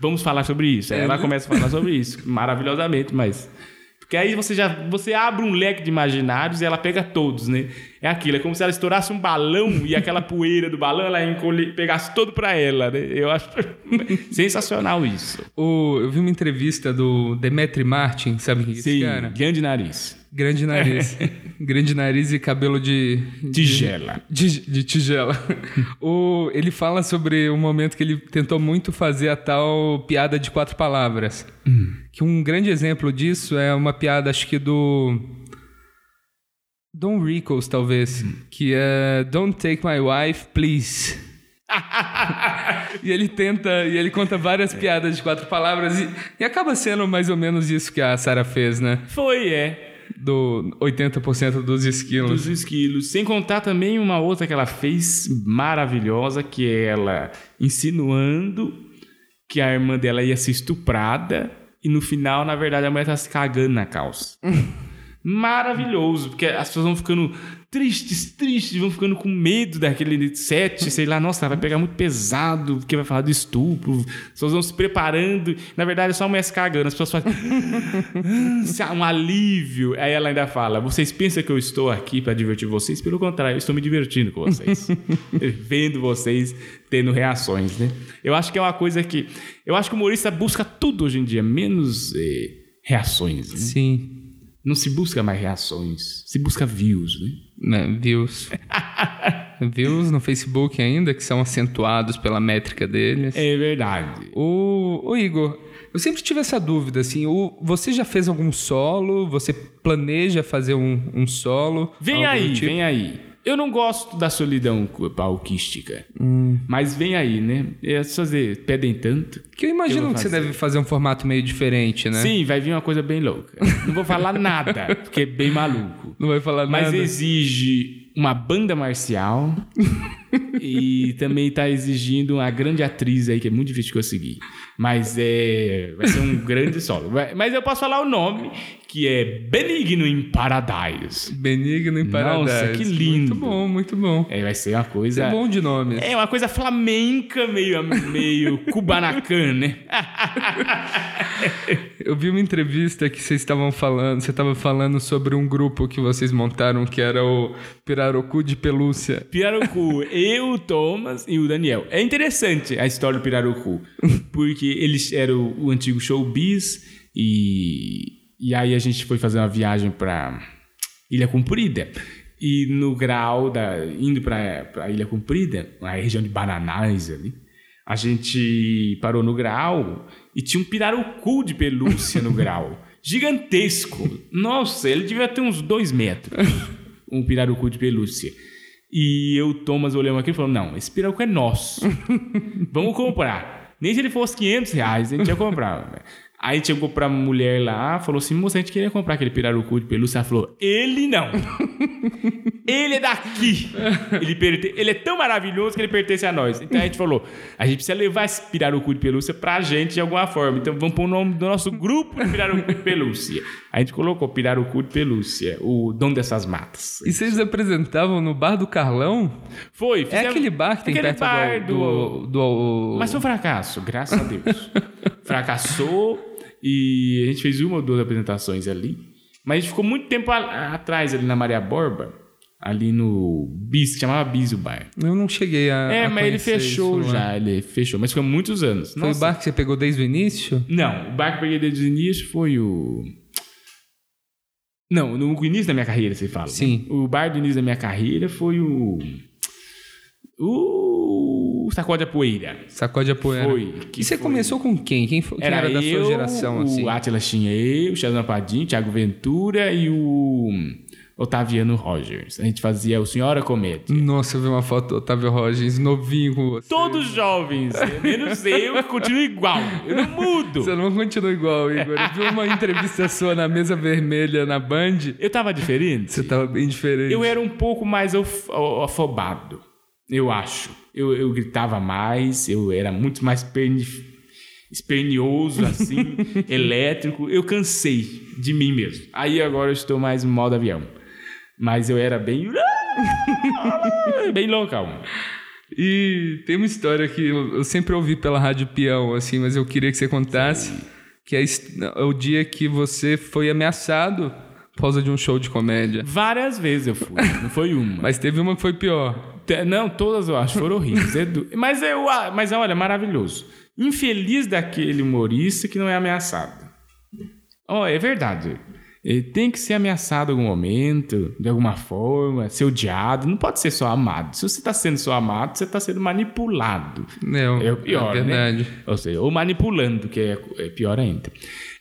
Speaker 2: Vamos falar sobre isso. Aí ela começa a falar sobre isso, maravilhosamente, mas. Porque aí você já você abre um leque de imaginários e ela pega todos, né? É aquilo, é como se ela estourasse um balão e aquela [LAUGHS] poeira do balão ela encolhe, pegasse todo pra ela, né? Eu acho [LAUGHS] sensacional isso.
Speaker 5: O- eu vi uma entrevista do Demetri Martin, sabe quem é esse
Speaker 2: Sim,
Speaker 5: cara?
Speaker 2: grande nariz.
Speaker 5: Grande nariz. [LAUGHS] Grande nariz e cabelo de.
Speaker 2: Tigela.
Speaker 5: De, de tigela. [LAUGHS] o, ele fala sobre um momento que ele tentou muito fazer a tal piada de quatro palavras. Que um grande exemplo disso é uma piada, acho que do. Don Rickles, talvez. Que é Don't take my wife, please. [LAUGHS] e ele tenta, e ele conta várias piadas de quatro palavras e, e acaba sendo mais ou menos isso que a Sarah fez, né?
Speaker 2: Foi, é.
Speaker 5: Do 80% dos esquilos.
Speaker 2: Dos esquilos. Sem contar também uma outra que ela fez maravilhosa, que é ela insinuando que a irmã dela ia ser estuprada e no final, na verdade, a mulher tá se cagando na calça. [LAUGHS] maravilhoso, porque as pessoas vão ficando tristes, tristes, vão ficando com medo daquele set, sei lá, nossa, vai pegar muito pesado, porque vai falar do estupro, as pessoas vão se preparando, na verdade é só uma cagando, as pessoas fazem [LAUGHS] um alívio, aí ela ainda fala, vocês pensam que eu estou aqui para divertir vocês? Pelo contrário, eu estou me divertindo com vocês, [LAUGHS] vendo vocês tendo reações, né? Eu acho que é uma coisa que, eu acho que o humorista busca tudo hoje em dia, menos eh, reações, né?
Speaker 5: Sim.
Speaker 2: Não se busca mais reações, se busca views, né?
Speaker 5: Né, views. [LAUGHS] views no Facebook ainda, que são acentuados pela métrica deles.
Speaker 2: É verdade.
Speaker 5: O, o Igor, eu sempre tive essa dúvida, assim, o, você já fez algum solo? Você planeja fazer um, um solo?
Speaker 2: Vem aí,
Speaker 5: tipo?
Speaker 2: vem aí. Eu não gosto da solidão palquística,
Speaker 5: Hum.
Speaker 2: mas vem aí, né? É As pessoas eh, pedem tanto.
Speaker 5: Que eu imagino
Speaker 2: Eu vou
Speaker 5: que você deve fazer um formato meio diferente, né?
Speaker 2: Sim, vai vir uma coisa bem louca. Não vou falar nada, [LAUGHS] porque é bem maluco.
Speaker 5: Não vai falar
Speaker 2: Mas
Speaker 5: nada.
Speaker 2: exige uma banda marcial [LAUGHS] e também está exigindo uma grande atriz aí que é muito difícil de conseguir. Mas é, vai ser um grande solo. Mas eu posso falar o nome, que é Benigno em Paradise.
Speaker 5: Benigno em Paradise.
Speaker 2: Nossa, que lindo.
Speaker 5: Muito bom, muito bom.
Speaker 2: É, vai ser uma coisa.
Speaker 5: é bom de nome.
Speaker 2: É uma coisa flamenca, meio, meio cubanacan, né? [LAUGHS]
Speaker 5: Eu vi uma entrevista que vocês estavam falando, você estava falando sobre um grupo que vocês montaram que era o Pirarucu de Pelúcia.
Speaker 2: Pirarucu, eu, o Thomas e o Daniel. É interessante a história do Pirarucu, [LAUGHS] porque eles eram o antigo showbiz e, e aí a gente foi fazer uma viagem para Ilha Comprida. E no grau da indo para Ilha Comprida, a região de Bananais ali, a gente parou no grau e tinha um pirarucu de pelúcia no grau. [LAUGHS] Gigantesco. Nossa, ele devia ter uns dois metros. Um pirarucu de pelúcia. E eu, Thomas, olhamos aqui e falamos: Não, esse pirarucu é nosso. [LAUGHS] Vamos comprar. Nem se ele fosse 500 reais, a gente ia comprar. Aí a gente chegou pra mulher lá, falou assim: Moça, a gente queria comprar aquele pirarucu de pelúcia. Ela falou: Ele não. [LAUGHS] Ele é daqui. Ele, perte- ele é tão maravilhoso que ele pertence a nós. Então a gente falou: a gente precisa levar esse pirarucu de pelúcia pra gente de alguma forma. Então vamos pôr o nome do nosso grupo de pirarucu de pelúcia. A gente colocou pirarucu de pelúcia, o dono dessas matas.
Speaker 5: E vocês apresentavam no Bar do Carlão?
Speaker 2: Foi,
Speaker 5: É
Speaker 2: fizemos-
Speaker 5: aquele bar que tem
Speaker 2: aquele
Speaker 5: perto
Speaker 2: bar
Speaker 5: do, do, do-
Speaker 2: Mas foi um fracasso, graças a Deus. [LAUGHS] Fracassou e a gente fez uma ou duas apresentações ali. Mas a gente ficou muito tempo a- atrás ali na Maria Borba, ali no Bis, que chamava Bis o bar.
Speaker 5: Eu não cheguei a.
Speaker 2: É,
Speaker 5: a
Speaker 2: mas ele fechou
Speaker 5: isso
Speaker 2: já, ele fechou, mas há muitos anos.
Speaker 5: Foi
Speaker 2: Nossa.
Speaker 5: o bar que você pegou desde o início?
Speaker 2: Não, o bar que eu peguei desde o início foi o. Não, no início da minha carreira, você fala. né?
Speaker 5: Sim.
Speaker 2: O bar do início da minha carreira foi o. O. Sacode a Poeira.
Speaker 5: Sacode a poeira.
Speaker 2: Foi.
Speaker 5: E você
Speaker 2: foi-
Speaker 5: começou com quem? Quem, foi, quem era, da
Speaker 2: eu,
Speaker 5: sua geração,
Speaker 2: o
Speaker 5: assim?
Speaker 2: Atila Chinhei, o Chazão Padim, Thiago Ventura e o Otaviano Rogers. A gente fazia o Senhora Comédia.
Speaker 5: Nossa, eu vi uma foto do Otávio Rogers novinho com você.
Speaker 2: Todos jovens, menos eu, que continuo igual. Eu não mudo.
Speaker 5: Você não continua igual, Igor. Eu vi uma entrevista sua na mesa vermelha na Band.
Speaker 2: Eu tava diferente?
Speaker 5: Você tava bem diferente.
Speaker 2: Eu era um pouco mais o- afobado, eu acho. Eu, eu gritava mais, eu era muito mais perni- espernioso, assim, [LAUGHS] elétrico. Eu cansei de mim mesmo. Aí agora eu estou mais no modo avião. Mas eu era bem. [LAUGHS] bem local.
Speaker 5: E tem uma história que eu sempre ouvi pela Rádio Peão, assim, mas eu queria que você contasse. Que é é o dia que você foi ameaçado por causa de um show de comédia.
Speaker 2: Várias vezes eu fui, não foi uma. [LAUGHS]
Speaker 5: Mas teve uma que foi pior.
Speaker 2: Não, todas eu acho foram horríveis. É du- Mas, eu, ah, mas olha, maravilhoso. Infeliz daquele humorista que não é ameaçado. Oh, é verdade. Ele tem que ser ameaçado em algum momento, de alguma forma, ser odiado. Não pode ser só amado. Se você está sendo só amado, você está sendo manipulado.
Speaker 5: Não,
Speaker 2: É o pior,
Speaker 5: é verdade.
Speaker 2: né? Ou seja, ou manipulando, que é, é pior ainda.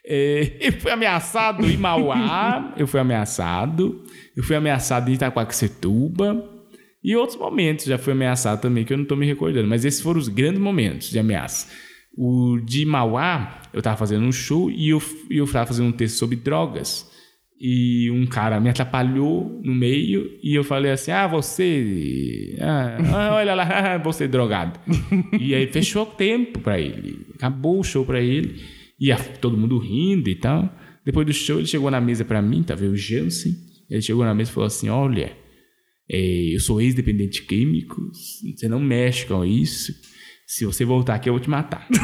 Speaker 2: É, [LAUGHS] eu fui ameaçado em Mauá, eu fui ameaçado, eu fui ameaçado em Itaquaquecetuba e outros momentos já fui ameaçado também, que eu não estou me recordando, mas esses foram os grandes momentos de ameaça. O de Mauá, eu estava fazendo um show e eu, eu fazendo um texto sobre drogas. E um cara me atrapalhou no meio e eu falei assim: Ah, você. Ah, ah, olha lá, [LAUGHS] você drogado. e aí fechou o tempo pra ele. Acabou o show pra ele. E a- todo mundo rindo e tal. Depois do show, ele chegou na mesa pra mim, tava o Jansen. Ele chegou na mesa e falou assim: Olha, eu sou ex-dependente químico, você não mexe com isso. Se você voltar aqui, eu vou te matar. [LAUGHS]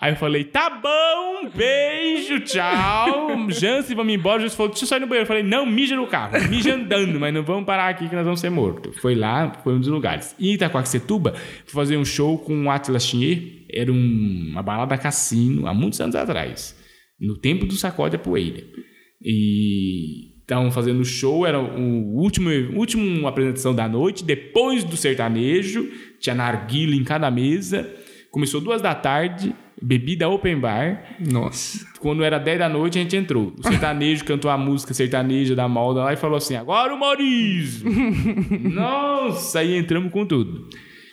Speaker 2: Aí eu falei, tá bom, beijo, tchau. Jansen, vamos embora. Jesus falou, deixa eu sair no banheiro. Eu falei, não, mija no carro. Mija andando, mas não vamos parar aqui que nós vamos ser mortos. Foi lá, foi um dos lugares. Em Itacoaxetuba, fui fazer um show com o Atlas Chinier. Era um, uma balada cassino, há muitos anos atrás. No tempo do sacode a poeira. E estavam fazendo show, era o último, último apresentação da noite, depois do sertanejo, tinha narguila em cada mesa. Começou duas da tarde, bebida open bar.
Speaker 5: Nossa.
Speaker 2: Quando era 10 da noite, a gente entrou. O sertanejo cantou a música sertaneja da Malda lá e falou assim: agora o humorismo! [LAUGHS] Nossa, aí entramos com tudo.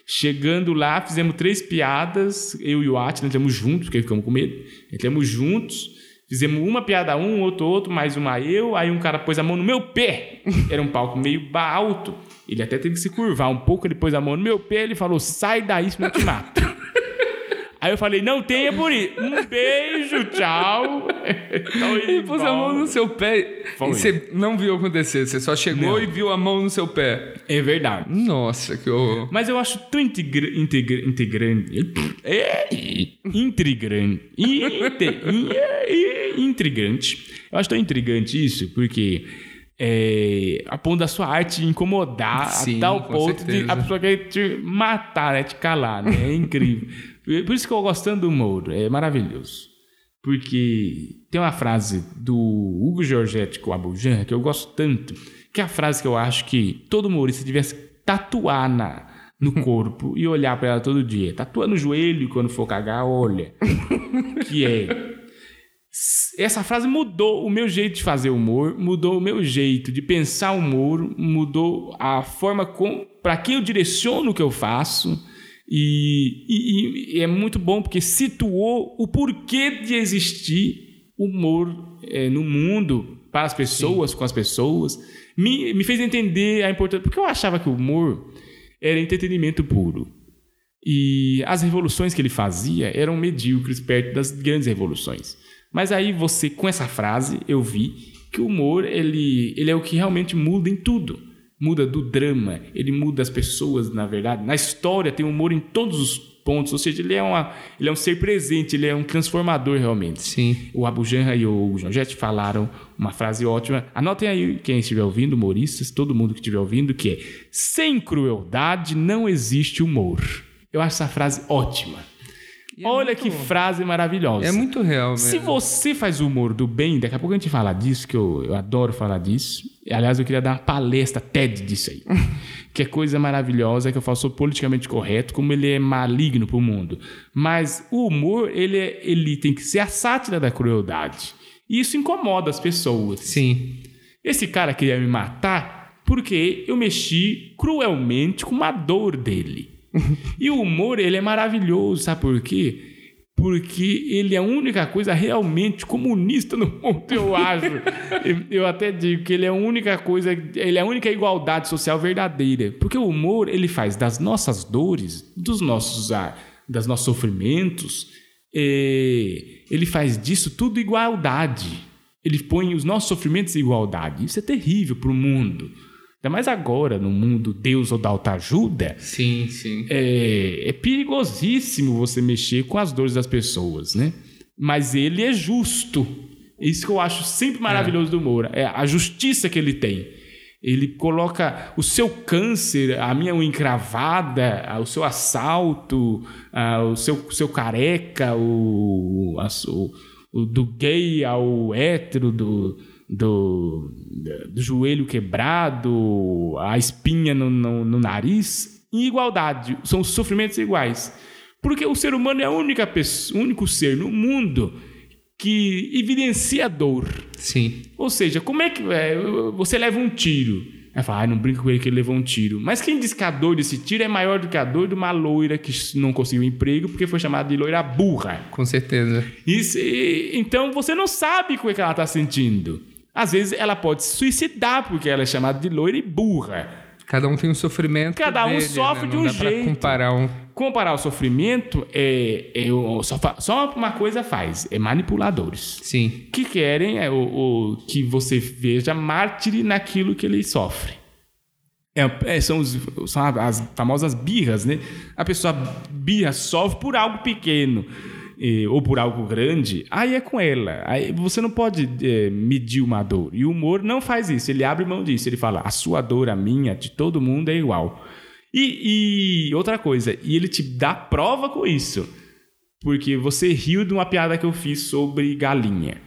Speaker 2: Chegando lá, fizemos três piadas, eu e o Atila entramos juntos, porque ficamos com medo. Entramos juntos, fizemos uma piada um, outro outro, mais uma eu, aí um cara pôs a mão no meu pé. [LAUGHS] Era um palco meio alto. Ele até teve que se curvar um pouco, ele pôs a mão no meu pé, ele falou: sai daí, senão eu te mato. [LAUGHS] Aí eu falei, não tenha por isso. Um beijo, tchau. [LAUGHS] Então,
Speaker 5: Ele pôs a mão no seu pé
Speaker 2: Foi.
Speaker 5: e você não viu acontecer. Você só chegou
Speaker 2: Não.
Speaker 5: e viu a mão no seu pé.
Speaker 2: É verdade.
Speaker 5: Nossa, que horror.
Speaker 2: Mas eu acho tão integra integra integrante. É, intrigante. Inte- é, intrigante. Eu acho tão intrigante isso, porque é, a ponto da sua arte incomodar
Speaker 5: Sim,
Speaker 2: a tal ponto de
Speaker 5: certeza.
Speaker 2: a pessoa querer te matar, né? Te calar, né? É incrível. [LAUGHS] Por isso que eu gostando do Mouro. É maravilhoso. Porque tem uma frase do Hugo Giorgetti com o Abujan que eu gosto tanto, que é a frase que eu acho que todo humorista devesse tatuar na, no [LAUGHS] corpo e olhar pra ela todo dia. Tatua no joelho quando for cagar, olha. [LAUGHS] que é. Essa frase mudou o meu jeito de fazer humor, mudou o meu jeito de pensar humor, mudou a forma com para quem eu direciono o que eu faço. E, e- e é muito bom porque situou o porquê de existir humor eh, no mundo, para as pessoas, com as pessoas. Me, me fez entender a importância. Porque eu achava que o humor era entretenimento puro. E as revoluções que ele fazia eram medíocres perto das grandes revoluções. Mas aí você, com essa frase, eu vi que o humor, ele, ele é o que realmente muda em tudo. Muda do drama, ele muda as pessoas, na verdade. Na história tem humor em todos os pontos, ou seja, ele é, uma, ele é um ser presente, ele é um transformador realmente.
Speaker 5: Sim.
Speaker 2: O Abu Janra e o João Jett falaram uma frase ótima. Anotem aí quem estiver ouvindo, humoristas, todo mundo que estiver ouvindo, que é sem crueldade não existe humor. Eu acho essa frase ótima.
Speaker 5: E é
Speaker 2: Olha que frase maravilhosa.
Speaker 5: É muito real mesmo.
Speaker 2: Se você faz humor do bem, daqui a pouco a gente fala disso, que eu, eu adoro falar disso. Aliás, eu queria dar uma palestra TED disso aí. [LAUGHS] que é coisa maravilhosa, que eu falo, sou politicamente correto, como ele é maligno pro mundo. Mas o humor, ele, é- ele tem que ser a sátira da crueldade. E isso incomoda as pessoas.
Speaker 5: Sim.
Speaker 2: Esse cara queria me matar porque eu mexi cruelmente com uma dor dele. [LAUGHS] e o humor, ele é maravilhoso, sabe por quê? Porque ele é a única coisa realmente comunista no [LAUGHS] mundo, eu acho. eu, até digo que ele é a única coisa, ele é a única igualdade social verdadeira. Porque o humor, ele faz das nossas dores, dos nossos, das nossos sofrimentos, eh, ele faz disso tudo igualdade. Ele põe os nossos sofrimentos em igualdade. Isso é terrível para o mundo. Ainda mais agora, no mundo Deus ou da autoajuda,
Speaker 5: Sim, sim.
Speaker 2: é, é perigosíssimo você mexer com as dores das pessoas, né? Mas ele é justo. Isso que eu acho sempre maravilhoso do Moura. É a justiça que ele tem. Ele coloca o seu câncer, a minha encravada, o seu assalto, o seu, seu careca, o, a su- o do gay ao hétero, do, do, do joelho quebrado, a espinha no, no, no nariz, em igualdade. São sofrimentos iguais. Porque o ser humano é a única pessoa, o único ser no mundo que evidencia dor.
Speaker 5: Sim.
Speaker 2: Ou seja, como é que é, você leva um tiro? Aí fala, ah, não brinca com ele que ele levou um tiro. Mas quem diz que a dor desse tiro é maior do que a dor de uma loira que não conseguiu emprego porque foi chamada de loira burra?
Speaker 5: Com certeza.
Speaker 2: Isso, e- então você não sabe o que ela está sentindo. Às vezes ela pode se suicidar porque ela é chamada de loira e burra.
Speaker 5: Cada um tem um sofrimento.
Speaker 2: Cada um
Speaker 5: dele,
Speaker 2: sofre
Speaker 5: né?
Speaker 2: de um
Speaker 5: dá
Speaker 2: jeito.
Speaker 5: comparar um
Speaker 2: comparar o sofrimento é, é o- só, só uma coisa faz, é manipuladores.
Speaker 5: Sim.
Speaker 2: Que querem é, o, o- que você veja mártire naquilo que ele sofre. É, é, são, os- são as famosas birras, né? A pessoa birra, sofre por algo pequeno ou por algo grande, aí é com ela. Aí você não pode eh, medir uma dor. E o humor não faz isso, ele abre mão disso. Ele fala, a sua dor, a minha, de todo mundo é igual. E, e outra coisa, e ele te dá prova com isso. Porque você riu de uma piada que eu fiz sobre galinha.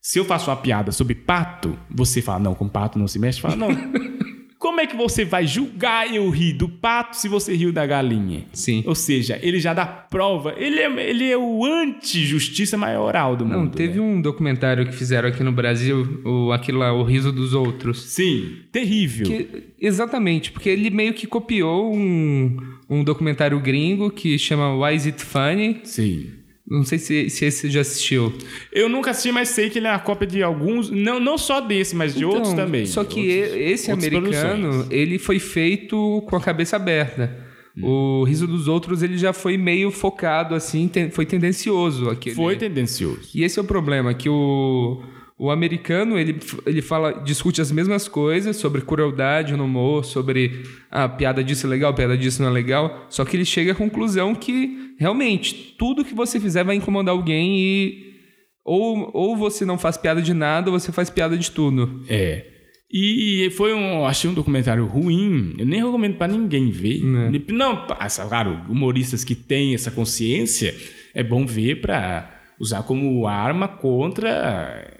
Speaker 2: Se eu faço uma piada sobre pato, você fala, não, com pato não se mexe. Fala, não. [LAUGHS] Como é que você vai julgar eu rir do pato se você riu da galinha?
Speaker 5: Sim.
Speaker 2: Ou seja, ele já dá prova. Ele é, ele é o anti-justiça maioral do mundo.
Speaker 5: Não, teve
Speaker 2: né?
Speaker 5: um documentário que fizeram aqui no Brasil, o, aquilo lá, O Riso dos Outros.
Speaker 2: Sim, terrível.
Speaker 5: Que- exatamente, porque ele meio que copiou um, um documentário gringo que chama Why Is It Funny?
Speaker 2: Sim.
Speaker 5: Não sei se, se esse você já assistiu.
Speaker 2: Eu nunca assisti, mas sei que ele é uma cópia de alguns. Não, não só desse, mas de outros
Speaker 5: Então,
Speaker 2: também.
Speaker 5: Só que
Speaker 2: Outros-
Speaker 5: esse
Speaker 2: outras
Speaker 5: americano,
Speaker 2: produções.
Speaker 5: ele foi feito com a cabeça aberta.
Speaker 2: Hum.
Speaker 5: O Riso dos Outros, ele já foi meio focado, assim, ten- foi tendencioso. Aquele.
Speaker 2: Foi tendencioso.
Speaker 5: E esse é o problema, que o, o americano, ele, ele fala, discute as mesmas coisas sobre crueldade no humor, sobre a piada disso é legal, piada disso não é legal, só que ele chega à conclusão que realmente tudo que você fizer vai incomodar alguém e ou, ou você não faz piada de nada ou você faz piada de tudo.
Speaker 2: É. E foi um. Achei um documentário ruim. Eu nem recomendo pra ninguém ver. Não, passa, claro, humoristas que têm essa consciência, é bom ver pra usar como arma contra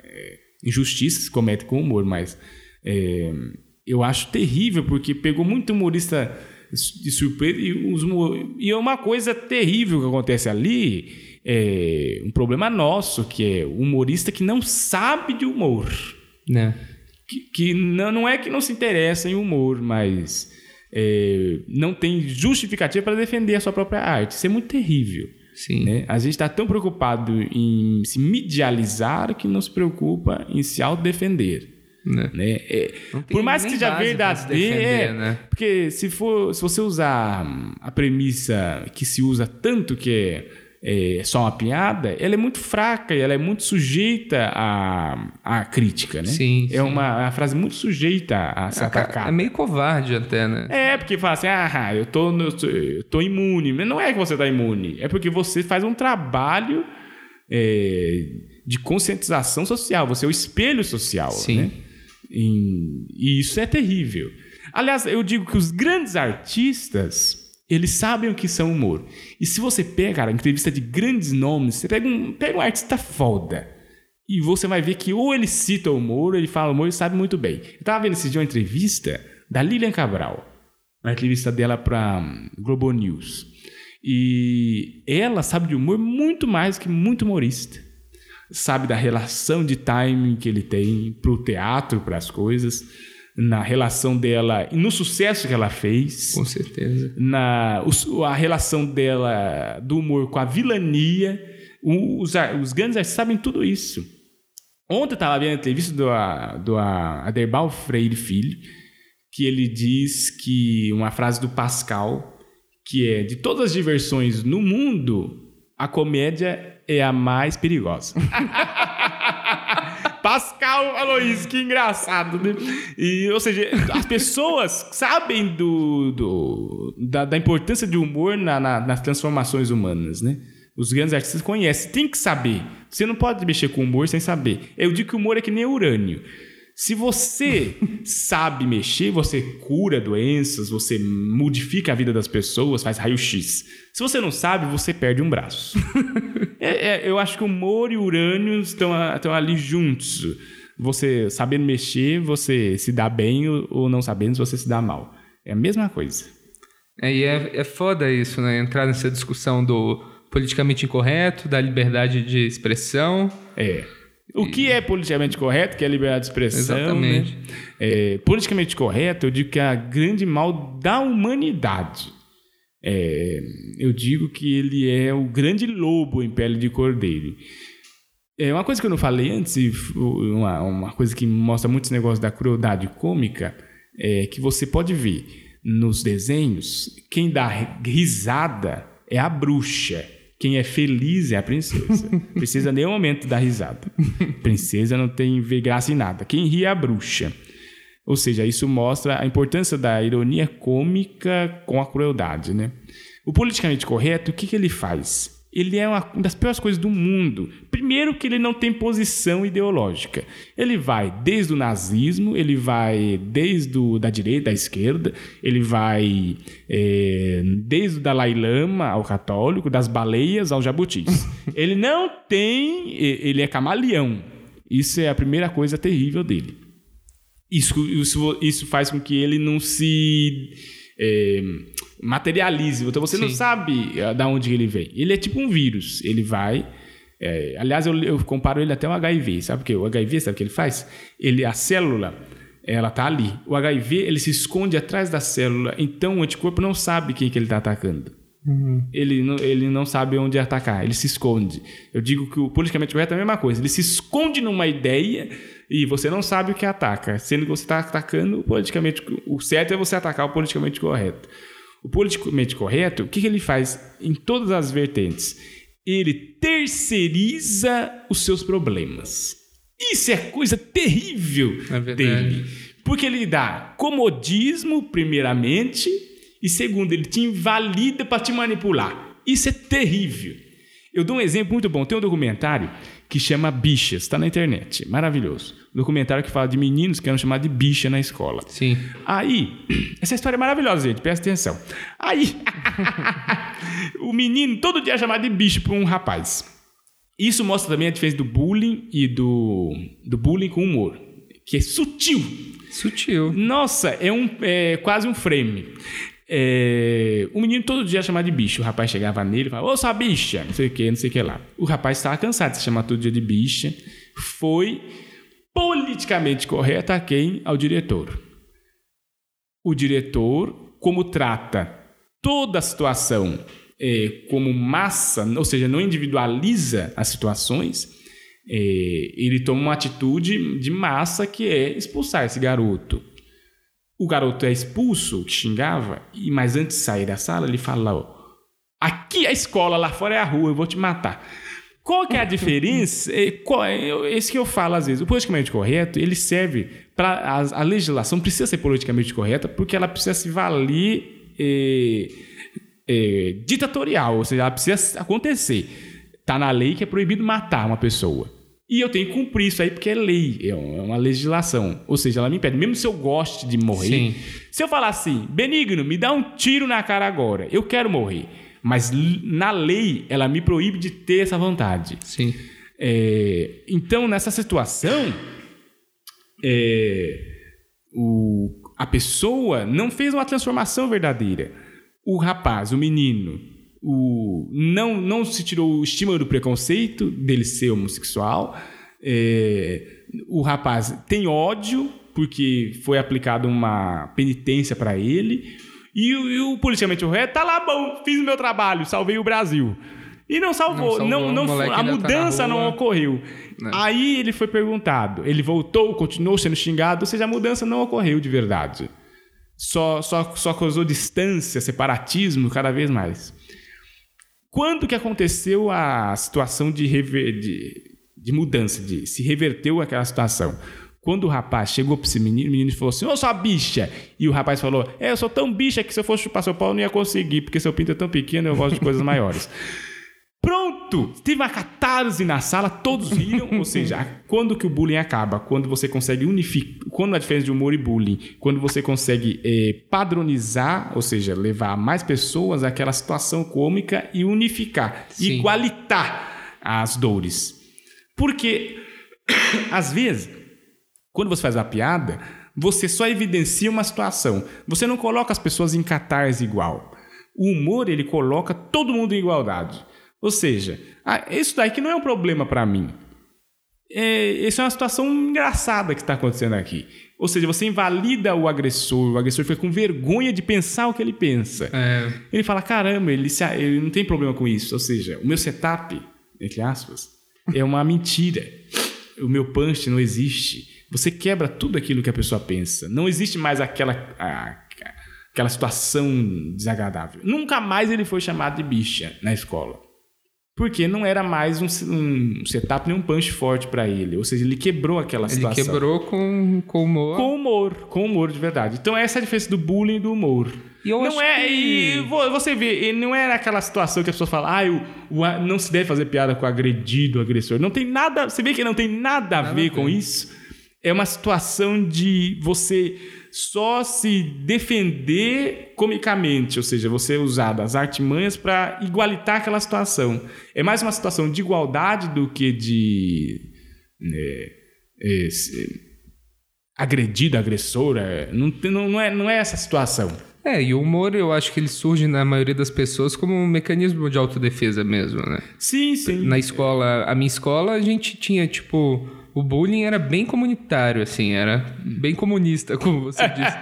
Speaker 2: injustiças que cometem com humor, mas é, eu acho terrível porque pegou muito humorista de surpresa e, os e é uma coisa terrível que acontece ali é um problema nosso que é o humorista que não sabe de humor
Speaker 5: Né?
Speaker 2: que, que não, não é que não se interessa em humor, mas é, não tem justificativa para defender a sua própria arte. Isso é muito terrível.
Speaker 5: Sim.
Speaker 2: Né? A gente está tão preocupado em se medializar que não se preocupa em se autodefender.
Speaker 5: Né?
Speaker 2: Né? É, por mais que
Speaker 5: se
Speaker 2: verdadeiro,
Speaker 5: defender,
Speaker 2: é,
Speaker 5: né?
Speaker 2: porque se for, se você usar a premissa que se usa tanto que é, é só uma piada, ela é muito fraca e ela é muito sujeita à, à crítica, né?
Speaker 5: Sim,
Speaker 2: É
Speaker 5: sim.
Speaker 2: uma, uma frase muito sujeita a ser atacada.
Speaker 5: É meio covarde até, né?
Speaker 2: É, porque fala assim, ah, eu tô, no- eu tô imune. Mas não é que você tá imune, é porque você faz um trabalho é, de conscientização social. Você é o espelho social,
Speaker 5: Sim.
Speaker 2: né? E, e isso é terrível. Aliás, eu digo que os grandes artistas, eles sabem o que são humor. E se você pega, cara, entrevista de grandes nomes, você pega um, pega um artista foda. E você vai ver que ou ele cita o humor, ou ele fala humor, ele sabe muito bem. Eu tava vendo esse dia uma entrevista da Lilian Cabral. Uma entrevista dela pra hum, Globo News. E ela sabe de humor muito mais que muito humorista. Sabe da relação de timing que ele tem pro teatro, para as coisas, na relação dela e no sucesso que ela fez
Speaker 5: Com certeza.
Speaker 2: na os- a relação dela do humor com a vilania. O- Os, os grandes artistas sabem tudo isso. Ontem eu estava vendo a entrevista do, do Aderbal Freire Filho, que ele diz que uma frase do Pascal, que é de todas as diversões no mundo, a comédia é a mais perigosa. [LAUGHS] Pascal Aloysio, que engraçado, né? E, ou seja, as pessoas [LAUGHS] sabem do, do- da, da importância de humor na- na- nas transformações humanas, né? Os grandes artistas conhecem, tem que saber. Você não pode mexer com humor sem saber. Eu digo que o humor é que nem urânio. Se você [LAUGHS] sabe mexer, você cura doenças, você modifica a vida das pessoas, faz raio-x. Se você não sabe, você perde um braço. [LAUGHS] É, é, eu acho que o humor e o urânio estão, estão ali juntos. Você sabendo mexer, você se dá bem, ou, não sabendo, você se dá mal. É a mesma coisa.
Speaker 5: É, e é, é foda isso, né? Entrar nessa discussão do politicamente incorreto, da liberdade de expressão.
Speaker 2: É. O que é politicamente correto, que é a liberdade de expressão.
Speaker 5: Exatamente.
Speaker 2: Né? É, politicamente correto, eu digo que é a grande mal da humanidade. É, eu digo que ele é o grande lobo em pele de cordeiro. É uma coisa que eu não falei antes, uma, uma coisa que mostra muitos negócios da crueldade cômica, é que você pode ver. nos desenhos, quem dá risada é a bruxa. Quem é feliz é a princesa. [LAUGHS] Princesa, em nenhum momento dá risada. Princesa não tem ver graça em nada. Quem ri é a bruxa. Ou seja, isso mostra a importância da ironia cômica com a crueldade, né? O politicamente correto, o que, que ele faz? Ele é uma das piores coisas do mundo. Primeiro que ele não tem posição ideológica. Ele vai desde o nazismo, ele vai desde o, da direita à esquerda, ele vai é, desde o Dalai Lama ao católico, das baleias aos jabutis. [LAUGHS] ele não tem... Ele é camaleão. Isso é a primeira coisa terrível dele. Isso, isso, isso faz com que ele não se é, materialize. Então você Sim. não sabe eh, da onde ele vem. Ele é tipo um vírus. Ele vai. É, aliás, eu, eu, comparo ele até ao HIV. Sabe o que? O HIV, sabe o que ele faz? Ele, a célula, ela tá ali. O HIV, ele se esconde atrás da célula. Então o anticorpo não sabe quem que ele está atacando. Uhum. Ele, não, ele não sabe onde atacar, ele se esconde. Eu digo que o politicamente correto é a mesma coisa. Ele se esconde numa ideia e você não sabe o que ataca, sendo que você está atacando o politicamente. O certo é você atacar o politicamente correto. O politicamente correto, o que, que ele faz em todas as vertentes? Ele terceiriza os seus problemas. Isso é coisa terrível é dele. Porque ele dá comodismo, primeiramente, e segundo, ele te invalida para te manipular. Isso é terrível. Eu dou um exemplo muito bom. Tem um documentário que chama Bichas, está na internet, maravilhoso. Um documentário que fala de meninos que eram chamados de bicha na escola.
Speaker 5: Sim.
Speaker 2: Aí, [CLEARS THROAT] essa história é maravilhosa, gente, presta atenção. Aí, [LAUGHS] o menino todo dia é chamado de bicho por um rapaz. Isso mostra também a diferença do bullying e do, do bullying com humor, que é sutil.
Speaker 5: Sutil.
Speaker 2: Nossa, é, um, é quase um frame. É, o menino todo dia chamava de bicho. O rapaz chegava nele e falava, ô, sua bicha, não sei o que, não sei o que lá. O rapaz estava cansado de se chamar todo dia de bicha. Foi politicamente correto a quem? Ao diretor. O diretor, como trata toda a situação é, como massa, ou seja, não individualiza as situações, é, ele toma uma atitude de massa que é expulsar esse garoto. O garoto é expulso, que xingava, e mas antes de sair da sala, ele fala: ó, aqui é a escola, lá fora é a rua, eu vou te matar. Qual que é a [LAUGHS] diferença? É, é, esse que eu falo às vezes. O politicamente correto, ele serve para a, a, legislação precisa ser politicamente correta porque ela precisa se valer é, é, ditatorial, ou seja, ela precisa acontecer. Tá na lei que é proibido matar uma pessoa. E eu tenho que cumprir isso aí porque é lei, é, é uma legislação. Ou seja, ela me impede. Mesmo se eu goste de morrer, Sim. se eu falar assim, Benigno, me dá um tiro na cara agora, eu quero morrer. Mas na lei, ela me proíbe de ter essa vontade.
Speaker 5: Sim.
Speaker 2: É, então, nessa situação, é, o, a pessoa não fez uma transformação verdadeira. O rapaz, o menino, o, não, não se tirou o estímulo do preconceito dele ser homossexual. É, o rapaz tem ódio porque foi aplicada uma penitência para ele. E, e, o politicamente correto tá lá bom, fiz o meu trabalho, salvei o Brasil. E não salvou, não, não, não a tá mudança tá não ocorreu. Não. Né. Aí ele foi perguntado, ele voltou, continuou sendo xingado, ou seja, a mudança não ocorreu de verdade. Só, só, só causou distância, separatismo cada vez mais. Quando que aconteceu a situação de, rever, de, de mudança, de se reverteu aquela situação? Quando o rapaz chegou para esse menino, o menino falou assim: Ô, sua bicha! E o rapaz falou: É, eu sou tão bicha que se eu fosse chupar seu pau eu não ia conseguir, porque seu pinto é tão pequeno eu gosto de coisas maiores. [LAUGHS] Pronto! Teve uma catarse na sala, todos riram. ou seja, quando que o bullying acaba? Quando você consegue unificar. Quando a diferença de humor e bullying? Quando você consegue é, padronizar, ou seja, levar mais pessoas àquela situação cômica e unificar, Sim. igualitar as dores. Porque, [COUGHS] às vezes, quando você faz uma piada, você só evidencia uma situação. Você não coloca as pessoas em catarse igual. O humor, ele coloca todo mundo em igualdade. Ou seja, ah, isso daí que não é um problema para mim. É, essa é uma situação engraçada que está acontecendo aqui. Ou seja, você invalida o agressor, o agressor fica com vergonha de pensar o que ele pensa.
Speaker 5: É.
Speaker 2: Ele fala: caramba, ele, se, ele não tem problema com isso. Ou seja, o meu setup, entre aspas, é uma mentira. O meu punch não existe. Você quebra tudo aquilo que a pessoa pensa. Não existe mais aquela. A, aquela situação desagradável. Nunca mais ele foi chamado de bicha na escola. Porque não era mais um, um setup nem um punch forte pra ele. Ou seja, ele quebrou aquela
Speaker 5: Ele
Speaker 2: situação.
Speaker 5: quebrou com, com humor.
Speaker 2: Com humor, com humor de verdade. Então essa é a diferença do bullying e do humor.
Speaker 5: E eu
Speaker 2: não é,
Speaker 5: que-
Speaker 2: e vo- você vê, ele não é aquela situação que a pessoa fala, ah, o, o não se deve fazer piada com o agredido, o agressor. Não tem nada, você vê que não tem nada a
Speaker 5: Nada
Speaker 2: ver com isso. É uma situação de você só se defender comicamente, ou seja, você usar das artimanhas para igualitar aquela situação. É mais uma situação de igualdade do que de né, esse- agredido, agressor. é, Não, não, não, é, não é essa situação.
Speaker 5: É, e o humor eu acho que ele surge na maioria das pessoas como um mecanismo de autodefesa mesmo, né?
Speaker 2: Sim, sim.
Speaker 5: Na escola, a minha escola, a gente tinha, tipo, o bullying era bem comunitário, assim, era bem comunista, [LAUGHS] como você disse.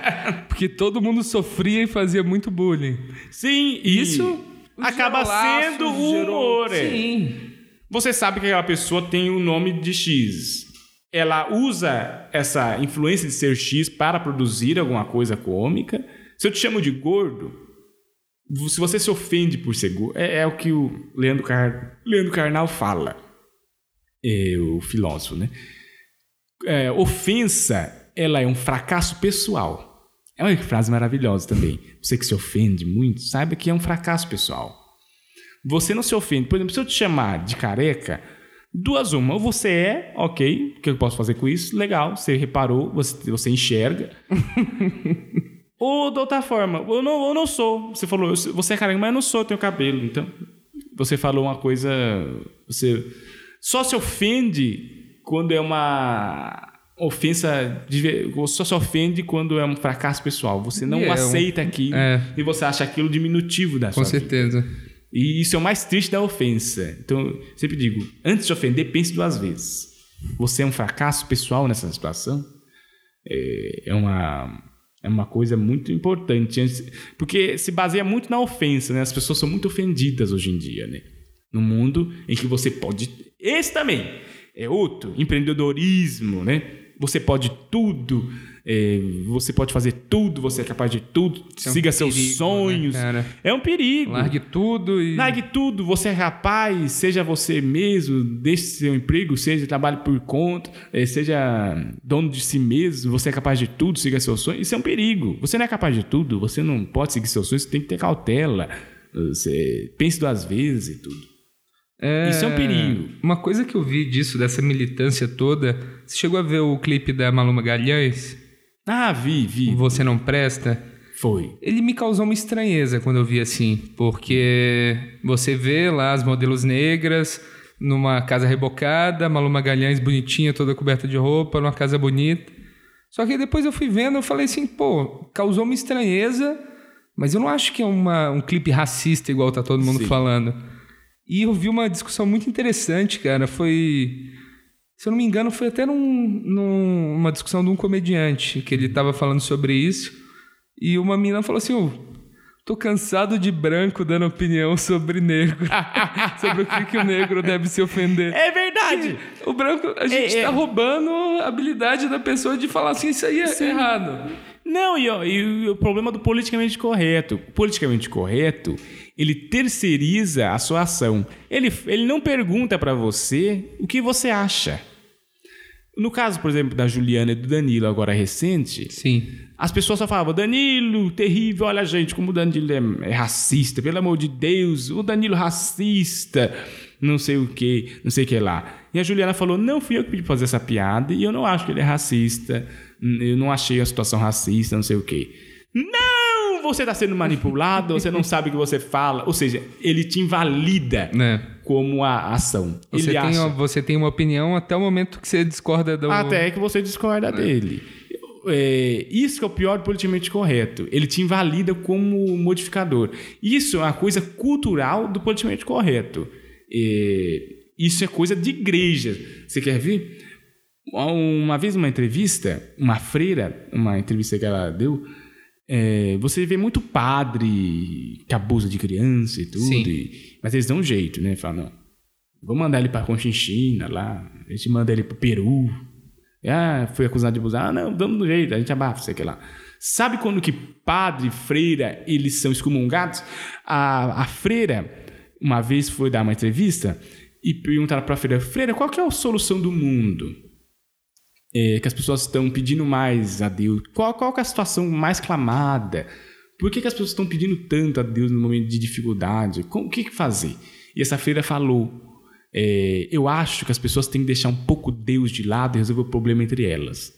Speaker 5: Porque todo mundo sofria e fazia muito bullying.
Speaker 2: Sim,
Speaker 5: Isso
Speaker 2: acaba sendo o humor.
Speaker 5: Sim.
Speaker 2: Você sabe que aquela pessoa tem o nome de X. Ela usa essa influência de ser X para produzir alguma coisa cômica. Se eu te chamo de gordo, se você se ofende por ser gordo, é, é o que o Leandro, Car... Leandro Carnal fala. É, o filósofo, né? É, ofensa, ela é um fracasso pessoal. É uma frase maravilhosa também. Você que se ofende muito, saiba que é um fracasso pessoal. Você não se ofende. Por exemplo, se eu te chamar de careca, duas uma. Ou você é, ok, o que eu posso fazer com isso? Legal, você reparou, você, você enxerga. [LAUGHS] ou de outra forma, eu não, eu não sou. Você falou, você é careca, mas eu não sou, eu tenho cabelo. Então, você falou uma coisa. Você só se ofende quando é uma ofensa. de Só se ofende quando é um fracasso pessoal. Você não
Speaker 5: é
Speaker 2: aceita aquilo
Speaker 5: é.
Speaker 2: e você acha aquilo diminutivo da
Speaker 5: Com
Speaker 2: sua vida.
Speaker 5: certeza.
Speaker 2: E isso é o mais triste da ofensa. Então, eu sempre digo, antes de ofender, pense duas vezes. Você é um fracasso pessoal nessa situação? É, é uma, é uma coisa muito importante. Porque se baseia muito na ofensa, né? As pessoas são muito ofendidas hoje em dia, né? No mundo em que você pode... Esse também é outro. Empreendedorismo, né? Você pode tudo. é, você pode fazer tudo. Você é capaz de tudo.
Speaker 5: É um
Speaker 2: Siga seus
Speaker 5: perigo, né,
Speaker 2: sonhos.
Speaker 5: cara?
Speaker 2: é um perigo.
Speaker 5: Largue tudo e.
Speaker 2: Largue tudo, você é rapaz, seja você mesmo, deixe seu emprego, seja trabalhe por conta, eh, seja dono de si mesmo, você é capaz de tudo, siga seus sonhos. Isso é um perigo. Você não é capaz de tudo, você não pode seguir seus sonhos, você tem que ter cautela. Você pense duas vezes e tudo. Isso é um perigo.
Speaker 5: Uma coisa que eu vi disso, dessa militância toda. Você chegou a ver o clipe da Maluma Galhães?
Speaker 2: Ah, vi, vi.
Speaker 5: Você não presta?
Speaker 2: Foi.
Speaker 5: Ele me causou uma estranheza quando eu vi assim, porque você vê lá as modelos negras numa casa rebocada, Maluma Galhães bonitinha, toda coberta de roupa, numa casa bonita. Só que depois eu fui vendo, eu falei assim, pô, causou uma estranheza, mas eu não acho que é uma, um clipe racista igual tá todo mundo
Speaker 2: Sim.
Speaker 5: falando. E eu vi uma discussão muito interessante, cara, foi... Se eu não me engano, foi até num, num- uma discussão de um comediante que ele tava falando sobre isso. E uma menina falou assim: "Ô, tô cansado de branco dando opinião sobre negro. [LAUGHS] sobre o que, que o negro deve se ofender.
Speaker 2: É verdade!
Speaker 5: O branco, a gente
Speaker 2: É, é.
Speaker 5: tá roubando a habilidade da pessoa de falar assim: isso aí é errado.
Speaker 2: Não, e, ó, e o problema do politicamente correto. O politicamente correto, ele terceiriza a sua ação. Ele, ele não pergunta pra você o que você acha. No caso, por exemplo, da Juliana e do Danilo, agora recente,
Speaker 5: Sim.
Speaker 2: as pessoas só falavam, Danilo, terrível, olha gente, como o Danilo é, é racista, pelo amor de Deus, o Danilo racista, não sei o que, não sei o que lá. E a Juliana falou, não fui eu que pedi fazer essa piada e eu não acho que ele é racista, eu não achei a situação racista, não sei o que. Não! Você está sendo manipulado, você não sabe o que você fala. Ou seja, ele te invalida
Speaker 5: Né?
Speaker 2: como a ação.
Speaker 5: Você,
Speaker 2: ele
Speaker 5: tem,
Speaker 2: acha...
Speaker 5: você tem uma opinião até o momento que você discorda do.
Speaker 2: Até que você discorda dele. É, isso que é o pior do politicamente correto. Ele te invalida como modificador. Isso é uma coisa cultural do politicamente correto. É, isso é coisa de igreja. Você quer ver? Uma vez numa entrevista, uma freira, uma entrevista que ela deu, é, você vê muito padre que abusa de criança e tudo, e- mas eles dão um jeito, né? Falam, não, vamos mandar ele pra Conchinchina lá, a gente manda ele pro Peru. Ah, foi acusado de abusar. Ah, não, damos um jeito, a gente abafa, sei que lá. Sabe quando que padre e freira eles são excomungados? A, a freira uma vez foi dar uma entrevista e perguntaram para a freira: Freira, qual que é a solução do mundo? É, que as pessoas estão pedindo mais a Deus. Qual, qual é a situação mais clamada? Por que, que as pessoas estão pedindo tanto a Deus no momento de dificuldade? o que, que fazer? E essa freira falou: é, Eu acho que as pessoas têm que deixar um pouco Deus de lado e resolver o problema entre elas.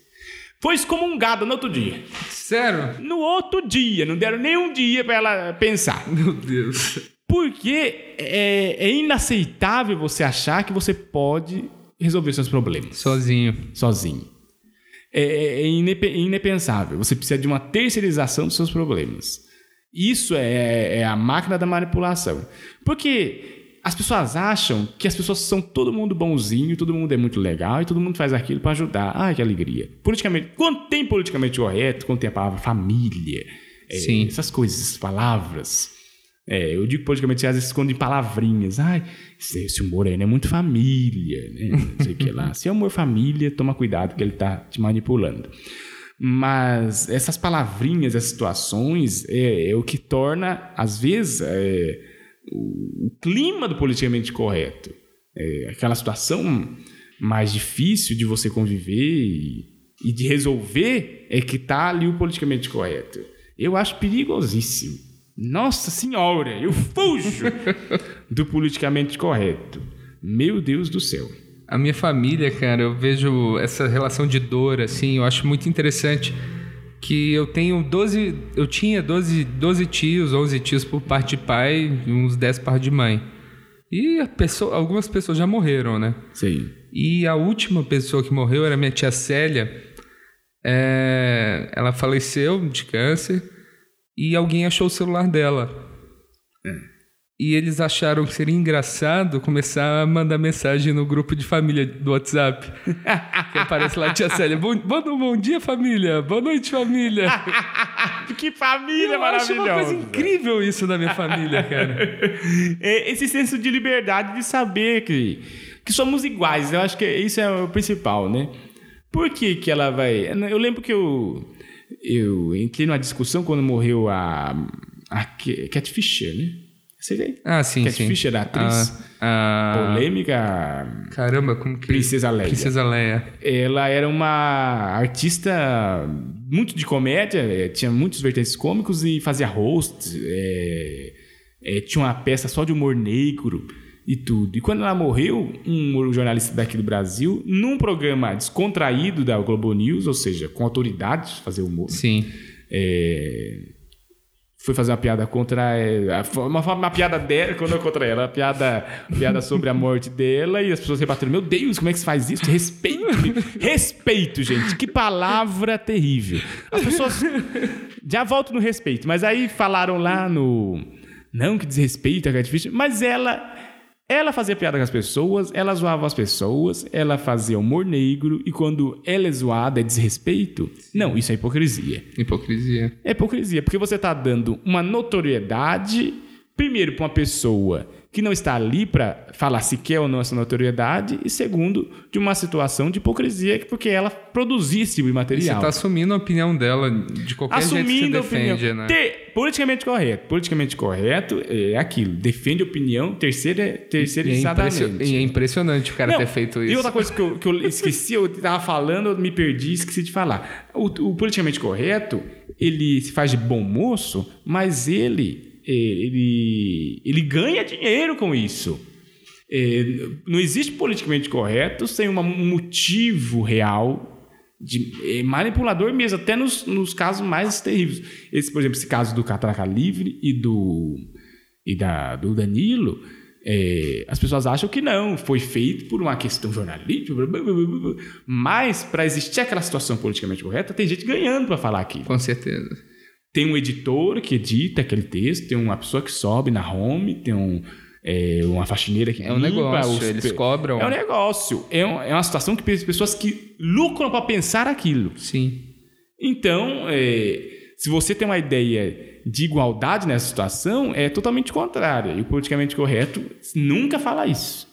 Speaker 2: Foi excomungada no outro dia.
Speaker 5: Sério?
Speaker 2: No outro dia, não deram nem um dia para ela pensar. [LAUGHS]
Speaker 5: Meu Deus.
Speaker 2: Porque é, é inaceitável você achar que você pode resolver seus problemas
Speaker 5: Sozinho.
Speaker 2: sozinho. É, é, é inepe- é inepensável. Você precisa de uma terceirização dos seus problemas. Isso é, é a máquina da manipulação. Porque as pessoas acham que as pessoas são todo mundo bonzinho, todo mundo é muito legal e todo mundo faz aquilo para ajudar. Ai, que alegria. Politicamente, quando tem politicamente correto, quando tem a palavra família, é,
Speaker 5: Sim.
Speaker 2: essas coisas, essas palavras. É, eu digo politicamente, às vezes escondem palavrinhas. Ai, esse, humor aí não é muito família, né? Não sei o que lá. [LAUGHS] Se é humor família, toma cuidado que ele tá te manipulando. Mas essas palavrinhas, essas situações, é, é o que torna, às vezes, é, o, o clima do politicamente correto. É, aquela situação mais difícil de você conviver e, e de resolver é que tá ali o politicamente correto. Eu acho perigosíssimo. Nossa senhora, eu fujo do politicamente correto. Meu Deus do céu.
Speaker 5: A minha família, cara, eu vejo essa relação de dor, assim, eu acho muito interessante que eu tenho 12, eu tinha 12, 12 tios, 11 tios por parte de pai e uns 10 por parte de mãe. E pessoa, algumas pessoas já morreram, né?
Speaker 2: Sim.
Speaker 5: E a última pessoa que morreu era minha tia Célia. É, ela faleceu de câncer e alguém achou o celular dela. E eles acharam que seria engraçado começar a mandar mensagem no grupo de família do WhatsApp. [LAUGHS] que aparece lá, tia Célia. Bom, bom, bom dia, família. Boa noite, família. [LAUGHS]
Speaker 2: que família
Speaker 5: Eu acho uma
Speaker 2: maravilhosa.
Speaker 5: coisa incrível isso da minha família, cara. [LAUGHS]
Speaker 2: É esse senso de liberdade de saber que, que somos iguais. Eu acho que isso é o principal, né? Por que, que ela vai. Eu lembro que eu, eu entrei numa discussão quando morreu a, a Cat Fisher, né? Você?
Speaker 5: Ah, sim,
Speaker 2: Cat
Speaker 5: sim.
Speaker 2: Fisher, a atriz
Speaker 5: Ah, ah,
Speaker 2: polêmica,
Speaker 5: caramba, como que...
Speaker 2: Princesa Leia.
Speaker 5: Princesa Leia.
Speaker 2: Ela era uma artista muito de comédia, eh, tinha muitos vertentes cômicos e fazia host, eh, eh, tinha uma peça só de humor negro e tudo. E quando ela morreu, um jornalista daqui do Brasil, num programa descontraído da Globo News, ou seja, com autoridade de fazer humor,
Speaker 5: Sim.
Speaker 2: é, foi fazer uma piada contra ela. Uma, uma piada dela, quando não contra ela, uma piada, piada sobre a morte dela, e as pessoas rebatendo: Meu Deus, como é que se faz isso? Respeito. respeito, gente. Que palavra terrível. As pessoas. Já volto no respeito, mas aí falaram lá no. Não que desrespeita, que é difícil, mas ela. Ela fazia piada com as pessoas, ela zoava as pessoas, ela fazia humor negro, e quando ela é zoada, é desrespeito? Não, isso é hipocrisia.
Speaker 5: Hipocrisia.
Speaker 2: É hipocrisia, porque você está dando uma notoriedade, primeiro, para uma pessoa que não está ali para falar se quer ou não essa notoriedade, e segundo, de uma situação de hipocrisia, porque ela produzia esse tipo de
Speaker 5: E você
Speaker 2: material.
Speaker 5: tá assumindo a opinião dela de qualquer jeito que
Speaker 2: Assumindo
Speaker 5: você
Speaker 2: a opinião.
Speaker 5: defende, né?
Speaker 2: Ter- politicamente correto. Politicamente correto é aquilo. Defende opinião terceira,
Speaker 5: E é,
Speaker 2: terceirizadamente.
Speaker 5: e é impressionante o cara
Speaker 2: Não,
Speaker 5: ter feito
Speaker 2: E
Speaker 5: isso.
Speaker 2: outra coisa que eu, que eu esqueci, eu tava falando, eu me perdi, esqueci de falar. O, o politicamente correto, ele se faz de bom moço, mas ele, ele, ele ganha dinheiro com isso. Eh, não existe politicamente correto sem um motivo real de eh, manipulador mesmo, até nos, nos casos mais terríveis. Esse, por exemplo, esse caso do Catraca Livre e do e da, do Danilo, é, as pessoas acham que não, foi feito por uma questão jornalística, mas para existir aquela situação politicamente correta, tem gente ganhando para falar aquilo.
Speaker 5: Com certeza.
Speaker 2: Tem um editor que edita aquele texto, tem uma pessoa que sobe na home, tem um, é, uma faxineira que
Speaker 5: É um
Speaker 2: limpa
Speaker 5: negócio,
Speaker 2: os
Speaker 5: eles cobram.
Speaker 2: É um negócio, é, um- é uma situação que pessoas que lucram para pensar aquilo.
Speaker 5: Sim.
Speaker 2: Então, é, se você tem uma ideia de igualdade nessa situação, é totalmente contrária. E o politicamente correto nunca fala isso.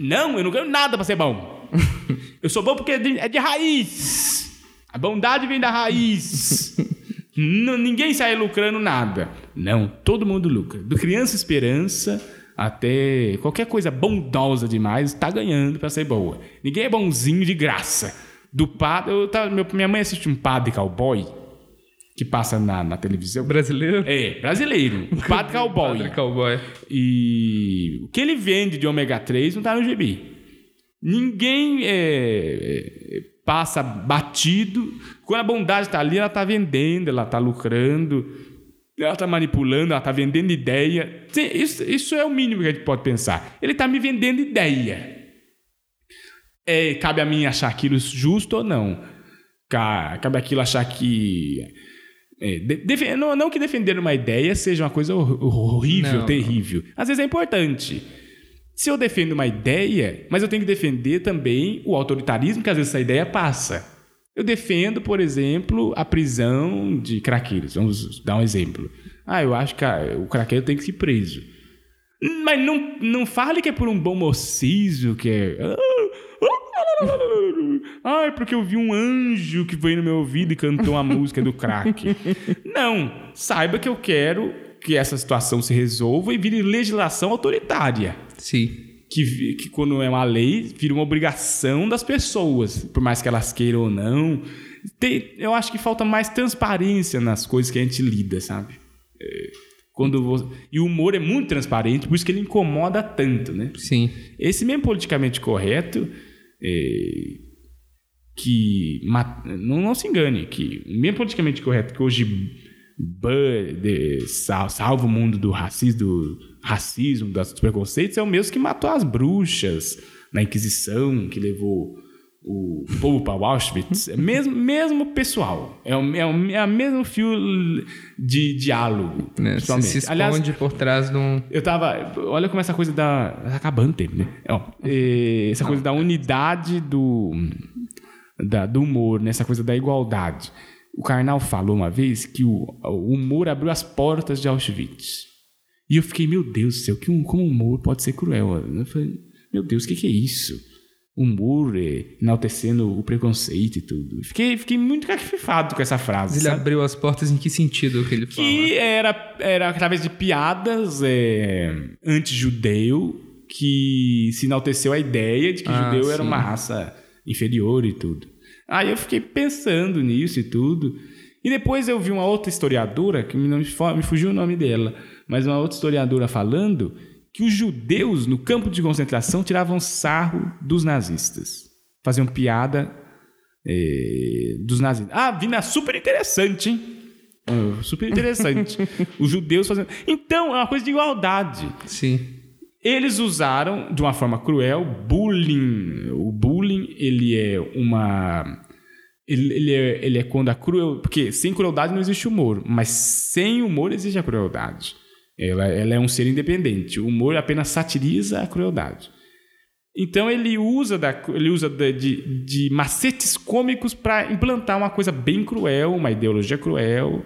Speaker 2: Não, eu não ganho nada para ser bom. [LAUGHS] eu sou bom porque é de, é de raiz. A bondade vem da raiz. [LAUGHS] Não, ninguém sai lucrando nada. Não, todo mundo lucra. Do Criança Esperança até qualquer coisa bondosa demais está ganhando para ser boa. Ninguém é bonzinho de graça. Do padre, eu tava- meu- minha mãe assiste um padre cowboy que passa na, na televisão.
Speaker 5: Brasileiro?
Speaker 2: É, brasileiro. [LAUGHS] Um padre cowboy.
Speaker 5: Padre cowboy.
Speaker 2: E o que ele vende de ômega 3 não tá no gibi. Ninguém é, é, passa batido. Quando a bondade está ali, ela está vendendo, ela está lucrando, ela está manipulando, ela está vendendo ideia. Isso, isso é o mínimo que a gente pode pensar. Ele está me vendendo ideia. É, cabe a mim achar aquilo justo ou não. Ca- Cabe aquilo achar que. é, não, não que defender uma ideia seja uma coisa hor- horrível,
Speaker 5: Não.
Speaker 2: terrível. Às vezes é importante. Se eu defendo uma ideia, mas eu tenho que defender também o autoritarismo que às vezes essa ideia passa. Eu defendo, por exemplo, a prisão de craqueiros. Vamos dar um exemplo. Ah, eu acho que o craqueiro tem que ser preso. Mas não, não fale que é por um bom mocismo, que é. [LAUGHS] Ai, porque eu vi um anjo que veio no meu ouvido e cantou a música do crack. Não. Saiba que eu quero que essa situação se resolva e vire legislação autoritária.
Speaker 5: Sim.
Speaker 2: Que, que quando é uma lei, vira uma obrigação das pessoas, por mais que elas queiram ou não. Tem- eu acho que falta mais transparência nas coisas que a gente lida, sabe? É, quando vo- E o humor é muito transparente, por isso que ele incomoda tanto, né?
Speaker 5: Sim.
Speaker 2: Esse mesmo politicamente correto, é, que não, não se engane, que o mesmo politicamente correto que hoje de- sal- salva o mundo do racismo, do racismo, dos preconceitos, é o mesmo que matou as bruxas na Inquisição, que levou o povo para Auschwitz. É mesmo, mesmo pessoal. É o, é o é o mesmo fio de diálogo.
Speaker 5: Você
Speaker 2: principalmente.
Speaker 5: se esconde
Speaker 2: Aliás,
Speaker 5: por trás de um.
Speaker 2: eu tava. Olha como essa coisa da. Tá acabando o tempo, né? Ó, é, essa coisa da unidade do. Da, do humor, né? essa coisa da igualdade. O Karnal falou uma vez que o, o humor abriu as portas de Auschwitz. E eu fiquei, meu Deus do céu, que um, como o humor pode ser cruel? Eu falei, meu Deus, o que, que é isso? Humor é, enaltecendo o preconceito e tudo. Fiquei, fiquei muito cacifado com essa frase.
Speaker 5: Ele
Speaker 2: sabe?
Speaker 5: abriu as portas em que sentido que ele fala?
Speaker 2: Que era, era através de piadas é, anti-judeu que se enalteceu a ideia de que
Speaker 5: Ah,
Speaker 2: judeu era
Speaker 5: sim.
Speaker 2: uma raça inferior e tudo. Aí eu fiquei pensando nisso e tudo. E depois eu vi uma outra historiadora, que me, fugiu o nome dela, mas uma outra historiadora falando que os judeus no campo de concentração tiravam sarro dos nazistas. Faziam piada é, dos nazistas. Ah, Vina, super interessante, hein? Ah, super interessante. [LAUGHS] Os judeus fazendo. Então, é uma coisa de igualdade.
Speaker 5: Sim.
Speaker 2: Eles usaram de uma forma cruel bullying. O bullying, ele é uma. Ele, ele é, ele é quando a cruel. Porque sem crueldade não existe humor, mas sem humor existe a crueldade. Ela, ela é um ser independente. O humor apenas satiriza a crueldade. Então ele usa, da, ele usa da- de, de macetes cômicos para implantar uma coisa bem cruel, uma ideologia cruel.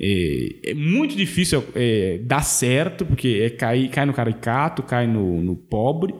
Speaker 2: É, é muito difícil é, dar certo, porque é cair, cai no caricato, cai no, no pobre.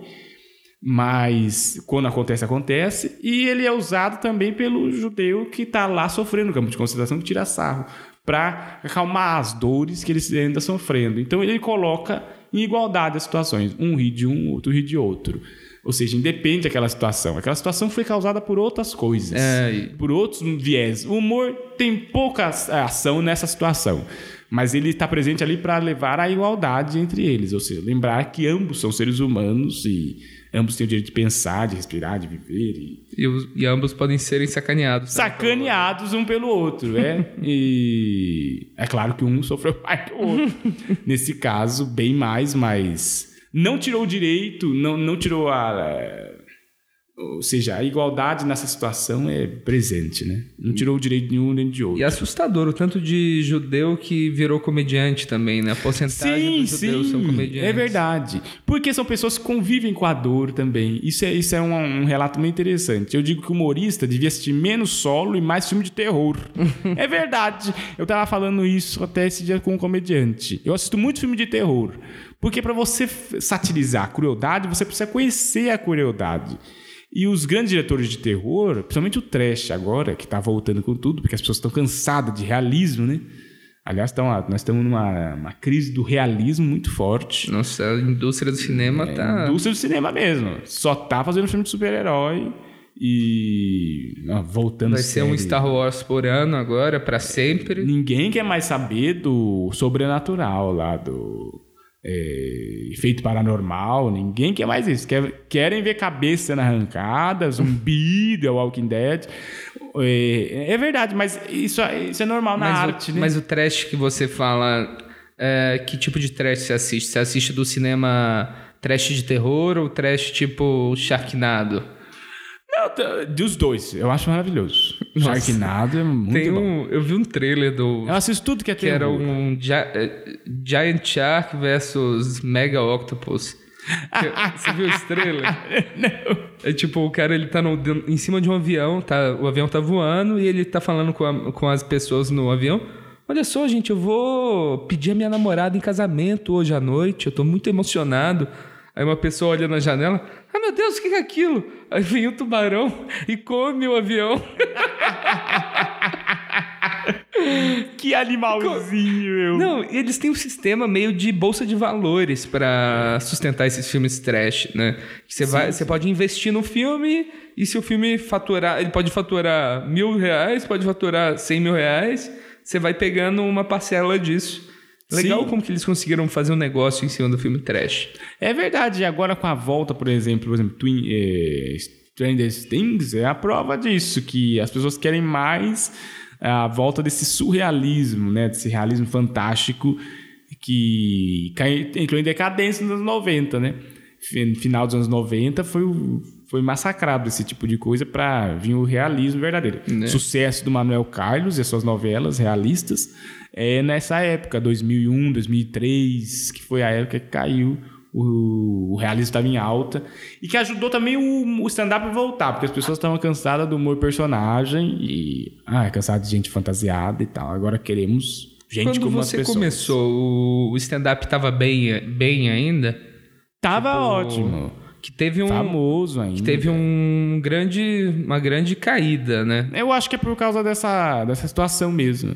Speaker 2: Mas quando acontece, acontece. E ele é usado também pelo judeu que está lá sofrendo no campo de concentração, que tira sarro, para acalmar as dores que eles ainda sofrendo. Então ele coloca em igualdade as situações. Um ri de um, outro ri de outro. Ou seja, independe daquela situação. Aquela situação foi causada por outras coisas,
Speaker 5: É,
Speaker 2: por outros viés. O humor tem pouca ação nessa situação. Mas ele está presente ali para levar à igualdade entre eles. Ou seja, lembrar que ambos são seres humanos e ambos têm o direito de pensar, de respirar, de viver. E
Speaker 5: E, os- e ambos podem serem sacaneados. né?
Speaker 2: sacaneados um pelo outro, é? E é claro que um sofreu [LAUGHS] mais que o outro. Nesse caso, bem mais, mas não tirou o direito, não, não tirou a. Ou seja, a igualdade nessa situação é presente, né? Não tirou o direito de um nem de outro.
Speaker 5: E é assustador o tanto de judeu que virou comediante também, né? A porcentagem
Speaker 2: Sim,
Speaker 5: dos judeus
Speaker 2: sim,
Speaker 5: são comediantes.
Speaker 2: é verdade. Porque são pessoas que convivem com a dor também. Isso é, isso é um, um relato muito interessante. Eu digo que o humorista devia assistir menos solo e mais filme de terror. [LAUGHS] é verdade. Eu tava falando isso até esse dia com um comediante. Eu assisto muito filme de terror. Porque para você satirizar a crueldade, você precisa conhecer a crueldade. E os grandes diretores de terror, principalmente o trash agora, que tá voltando com tudo, porque as pessoas estão cansadas de realismo, né? Aliás, tão, nós estamos numa uma crise do realismo muito forte.
Speaker 5: Nossa, a indústria do cinema
Speaker 2: É,
Speaker 5: tá.
Speaker 2: Indústria do cinema mesmo. Só tá fazendo filme de super-herói e. ah, voltando
Speaker 5: Vai ser um
Speaker 2: série.
Speaker 5: Star Wars por ano agora, pra sempre.
Speaker 2: Ninguém quer mais saber do sobrenatural lá, do é, efeito paranormal. Ninguém quer mais isso. Quer, querem ver cabeça na arrancada, zumbi, [LAUGHS] The Walking Dead. É, é verdade, mas isso, isso é normal na
Speaker 5: Mas,
Speaker 2: arte,
Speaker 5: o,
Speaker 2: né?
Speaker 5: mas o trash que você fala, é, que tipo de trash você assiste? Você assiste do cinema trash de terror ou trash tipo Sharknado?
Speaker 2: Não, t- dos dois, eu acho maravilhoso.
Speaker 5: Nossa.
Speaker 2: Sharknado é muito
Speaker 5: Tem
Speaker 2: bom.
Speaker 5: um, eu vi um trailer do
Speaker 2: Eu assisto tudo que é
Speaker 5: que era um Gi- eh, Giant Shark versus Mega Octopus. [LAUGHS] Você viu esse trailer? [LAUGHS] É tipo, o cara ele tá no- em cima de um avião, tá, o avião tá voando e ele tá falando com, a- com as pessoas no avião. Olha só, gente, eu vou pedir a minha namorada em casamento hoje à noite, eu tô muito emocionado. Aí uma pessoa olha na janela, ah meu Deus, o que é aquilo? Aí vem o tubarão e come o avião. [LAUGHS]
Speaker 2: Que animalzinho, meu.
Speaker 5: Não, e eles têm um sistema meio de bolsa de valores pra sustentar esses filmes trash, né? Você, vai, você pode investir no filme e se o filme faturar, ele pode faturar mil reais, pode faturar cem mil reais, você vai pegando uma parcela disso. Legal
Speaker 2: Sim.
Speaker 5: como que eles conseguiram fazer um negócio em cima do filme trash.
Speaker 2: É verdade, e agora com a volta, por exemplo, por exemplo, Twin, eh, Stranger Things é a prova disso, que as pessoas querem mais a volta desse surrealismo, né, desse realismo fantástico que entrou em decadência nos anos 90, né? Fi- Final dos anos 90 foi, o- foi massacrado esse tipo de coisa para vir o realismo verdadeiro.
Speaker 5: Né?
Speaker 2: Sucesso do Manuel Carlos e as suas novelas realistas é nessa época, 2001, 2003, que foi a época que caiu o, o realismo estava em alta e que ajudou também o, o stand-up a voltar, porque as pessoas estavam cansadas do humor personagem e ah, cansado de gente fantasiada e tal. Agora queremos gente
Speaker 5: Quando
Speaker 2: como as
Speaker 5: você
Speaker 2: pessoas.
Speaker 5: começou, o- stand-up tava bem, bem ainda?
Speaker 2: Tava
Speaker 5: Tipo,
Speaker 2: ótimo,
Speaker 5: Que teve um...
Speaker 2: famoso ainda.
Speaker 5: Que teve um grande, uma grande caída, né?
Speaker 2: Eu acho que é por causa dessa, dessa situação mesmo.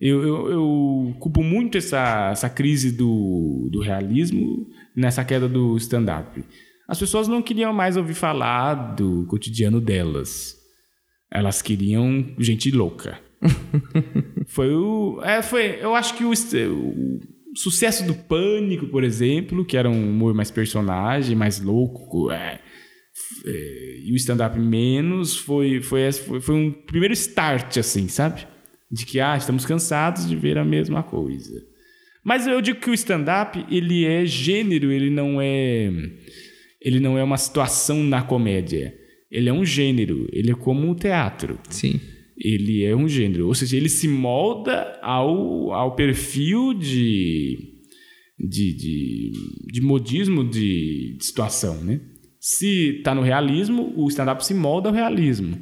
Speaker 2: Eu, eu, eu culpo muito essa, essa crise do, do realismo nessa queda do stand-up. As pessoas não queriam mais ouvir falar do cotidiano delas. Elas queriam gente louca. [LAUGHS] foi o. É, foi, eu acho que o, o sucesso do Pânico, por exemplo, que era um humor mais personagem, mais louco, é, é, e o stand-up menos, foi, foi, foi, foi um primeiro start, assim, sabe? De que, ah, estamos cansados de ver a mesma coisa. Mas eu digo que o stand-up, ele é gênero, ele não é... Ele não é uma situação na comédia. Ele é um gênero, ele é como o teatro.
Speaker 5: Sim.
Speaker 2: Ele é um gênero, ou seja, ele se molda ao, ao perfil de, de, de, de modismo de, de situação, né? Se está no realismo, o stand-up se molda ao realismo.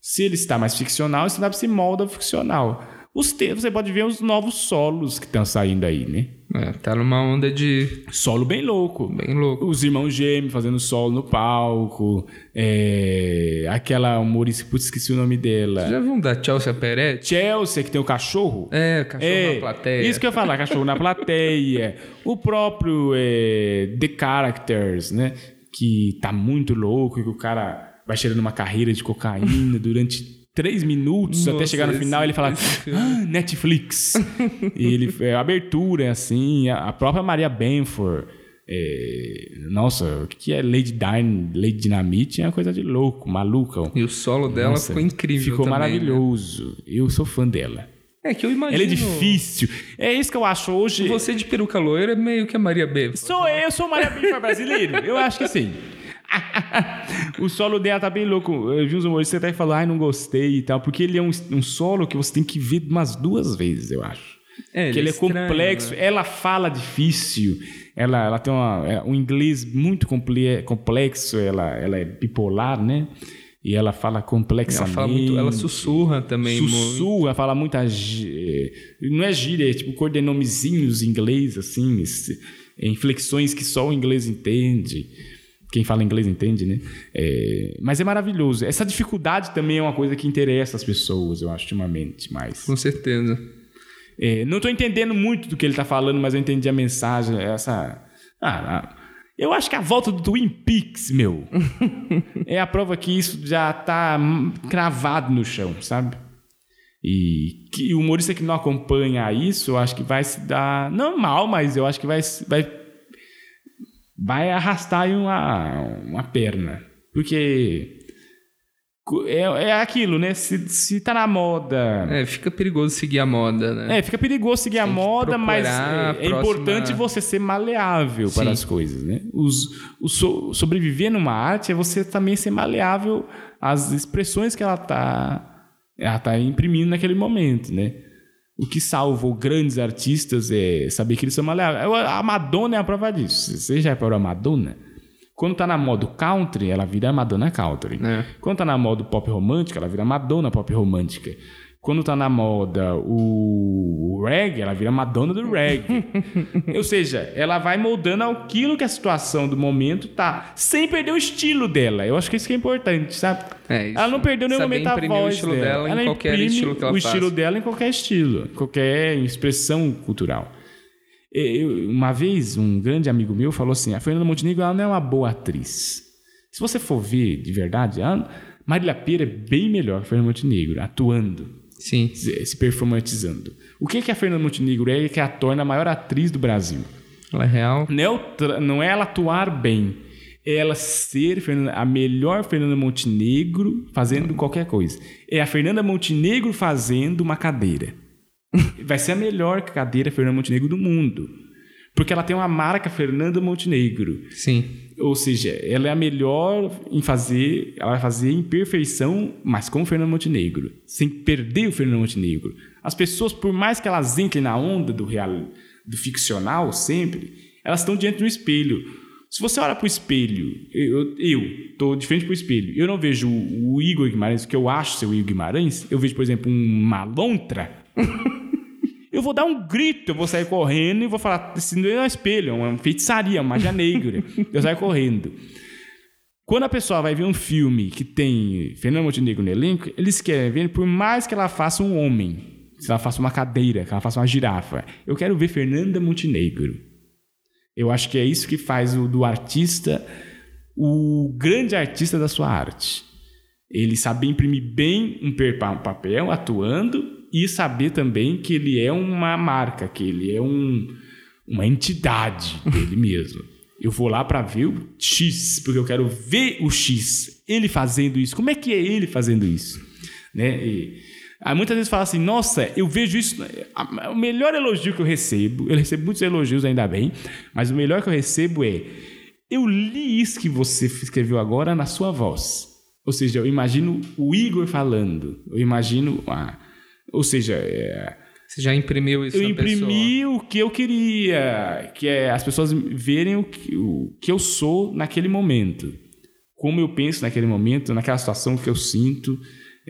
Speaker 2: Se ele está mais ficcional, o stand-up se molda ao ficcional. Os te você pode ver os novos solos que estão saindo aí, né?
Speaker 5: É, tá numa onda de
Speaker 2: Solo bem louco.
Speaker 5: bem louco.
Speaker 2: Os irmãos gêmeos fazendo solo no palco. é, Aquela humorista, putz, esqueci o nome dela.
Speaker 5: Já viu um da Chelsea Peretti?
Speaker 2: Chelsea, que tem o cachorro.
Speaker 5: É, cachorro na plateia.
Speaker 2: Isso que eu ia falar, cachorro na plateia. O próprio é, The Characters, né? Que tá muito louco, que o cara vai cheirando uma carreira de cocaína durante três minutos até
Speaker 5: Nossa,
Speaker 2: chegar no final ele fala ah, Netflix e ele é, a abertura é assim a, a própria Maria Benford é, nossa o que é Lady Dine Lady Dynamite é uma coisa de louco maluca
Speaker 5: E o solo dela
Speaker 2: Nossa,
Speaker 5: ficou incrível
Speaker 2: ficou
Speaker 5: também, né?
Speaker 2: maravilhoso eu sou fã dela
Speaker 5: É que eu imagino...
Speaker 2: ela é difícil. É isso que eu acho hoje.
Speaker 5: Você de peruca loira é meio que a Maria B.
Speaker 2: Sou eu, eu sou Maria Bifa brasileiro. Eu acho que sim. [LAUGHS] o solo dela tá bem louco. Eu vi uns humoristas até que falaram, ai, não gostei e tal. Porque ele é um, um solo que você tem que ver umas duas vezes, eu acho.
Speaker 5: É,
Speaker 2: Porque ele é
Speaker 5: estranho,
Speaker 2: complexo.
Speaker 5: né?
Speaker 2: Ela fala difícil. Ela, ela tem uma, é, um inglês muito comple- complexo. Ela, ela é bipolar, né? E ela fala
Speaker 5: Ela
Speaker 2: complexamente.
Speaker 5: fala muito, ela sussurra também muito.
Speaker 2: Sussurra, fala muita. gí- Não é gíria, é tipo cordenomezinhos em inglês, assim, inflexões que só o inglês entende. Quem fala inglês entende, né? É, mas é maravilhoso. Essa dificuldade também é uma coisa que interessa as pessoas, eu acho, ultimamente. Mais.
Speaker 5: Com certeza.
Speaker 2: É, não estou entendendo muito do que ele está falando, mas eu entendi a mensagem. Essa. Ah, eu acho que a volta do Twin Peaks, meu, [LAUGHS] é a prova que isso já está cravado no chão, sabe? E que o humorista que não acompanha isso, eu acho que vai se dar. Não mal, mas eu acho que vai, vai, vai arrastar aí uma, uma perna. Porque é, é aquilo, né? Se, se tá na moda.
Speaker 5: É, fica perigoso seguir a moda, né?
Speaker 2: É, fica perigoso seguir a moda, mas é, é
Speaker 5: próxima-
Speaker 2: importante você ser maleável
Speaker 5: Sim.
Speaker 2: para as coisas, né? Os, o so- sobreviver numa arte é você também ser maleável às expressões que ela tá, ela tá imprimindo naquele momento, né? O que salvou grandes artistas é saber que eles são maleáveis. A Madonna é a prova disso. Você já reparou a Madonna? Quando tá na moda country, ela vira Madonna country.
Speaker 5: É.
Speaker 2: Quando tá na moda pop romântica, ela vira Madonna pop romântica. Quando tá na moda o reggae, ela vira Madonna do reggae. [LAUGHS] Ou seja, ela vai moldando aquilo que a situação do momento tá, sem perder o estilo dela. Eu acho que isso que é importante, sabe?
Speaker 5: É, isso.
Speaker 2: ela não perdeu nenhum
Speaker 5: Saber
Speaker 2: momento a
Speaker 5: imprimir o
Speaker 2: voz
Speaker 5: estilo
Speaker 2: dela.
Speaker 5: dela em
Speaker 2: ela
Speaker 5: qualquer
Speaker 2: imprime
Speaker 5: estilo que ela
Speaker 2: o
Speaker 5: faça.
Speaker 2: estilo dela em qualquer estilo, em qualquer expressão cultural. Eu- uma vez, um grande amigo meu falou assim: a Fernanda Montenegro ela não é uma boa atriz. Se você for ver de verdade, a Marília Pera é bem melhor que a Fernanda Montenegro, atuando,
Speaker 5: Sim.
Speaker 2: se performatizando. O que, que a Fernanda Montenegro é que a torna a maior atriz do Brasil?
Speaker 5: Ela é real.
Speaker 2: Não é, não é ela atuar bem, é ela ser a melhor Fernanda Montenegro fazendo qualquer coisa. É a Fernanda Montenegro fazendo uma cadeira. [LAUGHS] Vai ser a melhor cadeira Fernanda Montenegro do mundo. Porque ela tem uma marca Fernanda Montenegro.
Speaker 5: Sim.
Speaker 2: Ou seja, ela é a melhor em fazer, ela vai fazer em perfeição, mas com o Fernando Montenegro, sem perder o Fernando Montenegro. As pessoas, por mais que elas entrem na onda do real, do ficcional sempre, elas estão diante do espelho. Se você olha para o espelho, eu estou de frente para o espelho, eu não vejo o, Igor Guimarães, o que eu acho ser o Igor Guimarães, eu vejo, por exemplo, uma lontra, [LAUGHS] eu vou dar um grito, eu vou sair correndo e vou falar: isso não é um espelho, é uma feitiçaria, uma magia negra. [LAUGHS] eu saio correndo. Quando a pessoa vai ver um filme que tem Fernando Montenegro no elenco, eles querem ver, por mais que ela faça um homem, se ela faça uma cadeira, que ela faça uma girafa, eu quero ver Fernanda Montenegro. Eu acho que é isso que faz o do artista o grande artista da sua arte. Ele saber imprimir bem um papel atuando e saber também que ele é uma marca, que ele é um, uma entidade [LAUGHS] dele mesmo. Eu vou lá para ver o X, porque eu quero ver o X. Ele fazendo isso. Como é que é ele fazendo isso? Né? E, aí muitas vezes fala assim, nossa, eu vejo isso. O melhor elogio que eu recebo, eu recebo muitos elogios ainda bem, mas o melhor que eu recebo é: eu li isso que você escreveu agora na sua voz. Ou seja, eu imagino o Igor falando. Eu imagino. A, ou seja, é,
Speaker 5: Você já imprimiu isso
Speaker 2: eu
Speaker 5: na
Speaker 2: imprimi o que eu queria, que é as pessoas verem o que, o que eu sou naquele momento. Como eu penso naquele momento, naquela situação que eu sinto.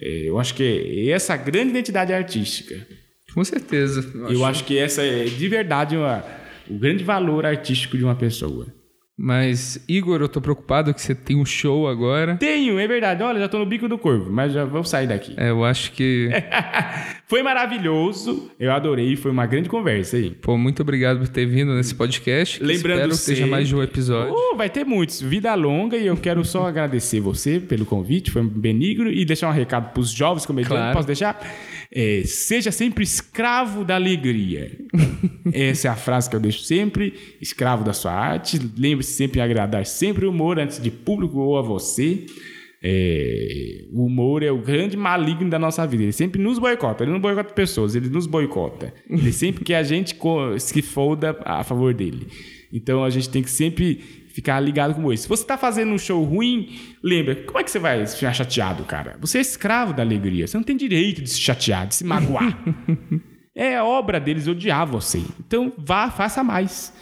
Speaker 2: É, eu acho que é essa a grande identidade artística.
Speaker 5: pessoa. Com certeza.
Speaker 2: Eu acho que essa é de verdade uma- o grande valor artístico de uma pessoa.
Speaker 5: Mas, Igor, eu tô preocupado que você tem um show agora.
Speaker 2: Tenho, é verdade. Olha, já tô no bico do corvo, mas já vou sair daqui.
Speaker 5: É, eu acho que. [LAUGHS]
Speaker 2: Foi maravilhoso. Eu adorei, foi uma grande conversa aí.
Speaker 5: Pô, muito obrigado por ter vindo nesse podcast.
Speaker 2: Lembrando
Speaker 5: espero que seja mais de um episódio.
Speaker 2: Uh, vai ter muitos. Vida longa e eu quero só [LAUGHS] agradecer você pelo convite, foi benigno e deixar um recado para os jovens comediantes.
Speaker 5: Claro.
Speaker 2: Posso deixar? É, seja sempre escravo da alegria. [LAUGHS] Essa é a frase que eu deixo sempre. Escravo da sua arte. Lembre-se sempre agradar sempre o humor antes de público ou a você. É, o humor é o grande maligno da nossa vida. Ele sempre nos boicota. Ele não boicota pessoas, ele nos boicota. Ele sempre quer a gente se foda a favor dele. Então a gente tem que sempre ficar ligado com isso. Se você tá fazendo um show ruim, lembra, como é que você vai ficar chateado, cara? Você é escravo da alegria. Você não tem direito de se chatear, de se magoar. [LAUGHS] é obra deles odiar você. Então vá, faça mais.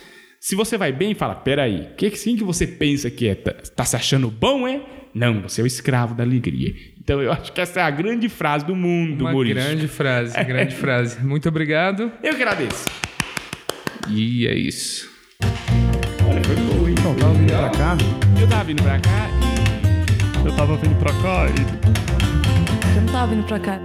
Speaker 2: Se você vai bem, fala, peraí, o que sim que você pensa que é? Tá, tá se achando bom, é? Não, você é o escravo da alegria. Então eu acho que essa é a grande frase do mundo
Speaker 5: Uma
Speaker 2: humorístico.
Speaker 5: grande frase, [LAUGHS] grande frase. Muito obrigado.
Speaker 2: Eu que agradeço.
Speaker 5: E é isso.
Speaker 2: Olha Foi boa, hein?
Speaker 5: Então, tava vindo pra cá.
Speaker 2: Eu tava vindo pra cá e.
Speaker 1: Eu tava vindo pra cá e
Speaker 4: Eu não tava vindo pra cá.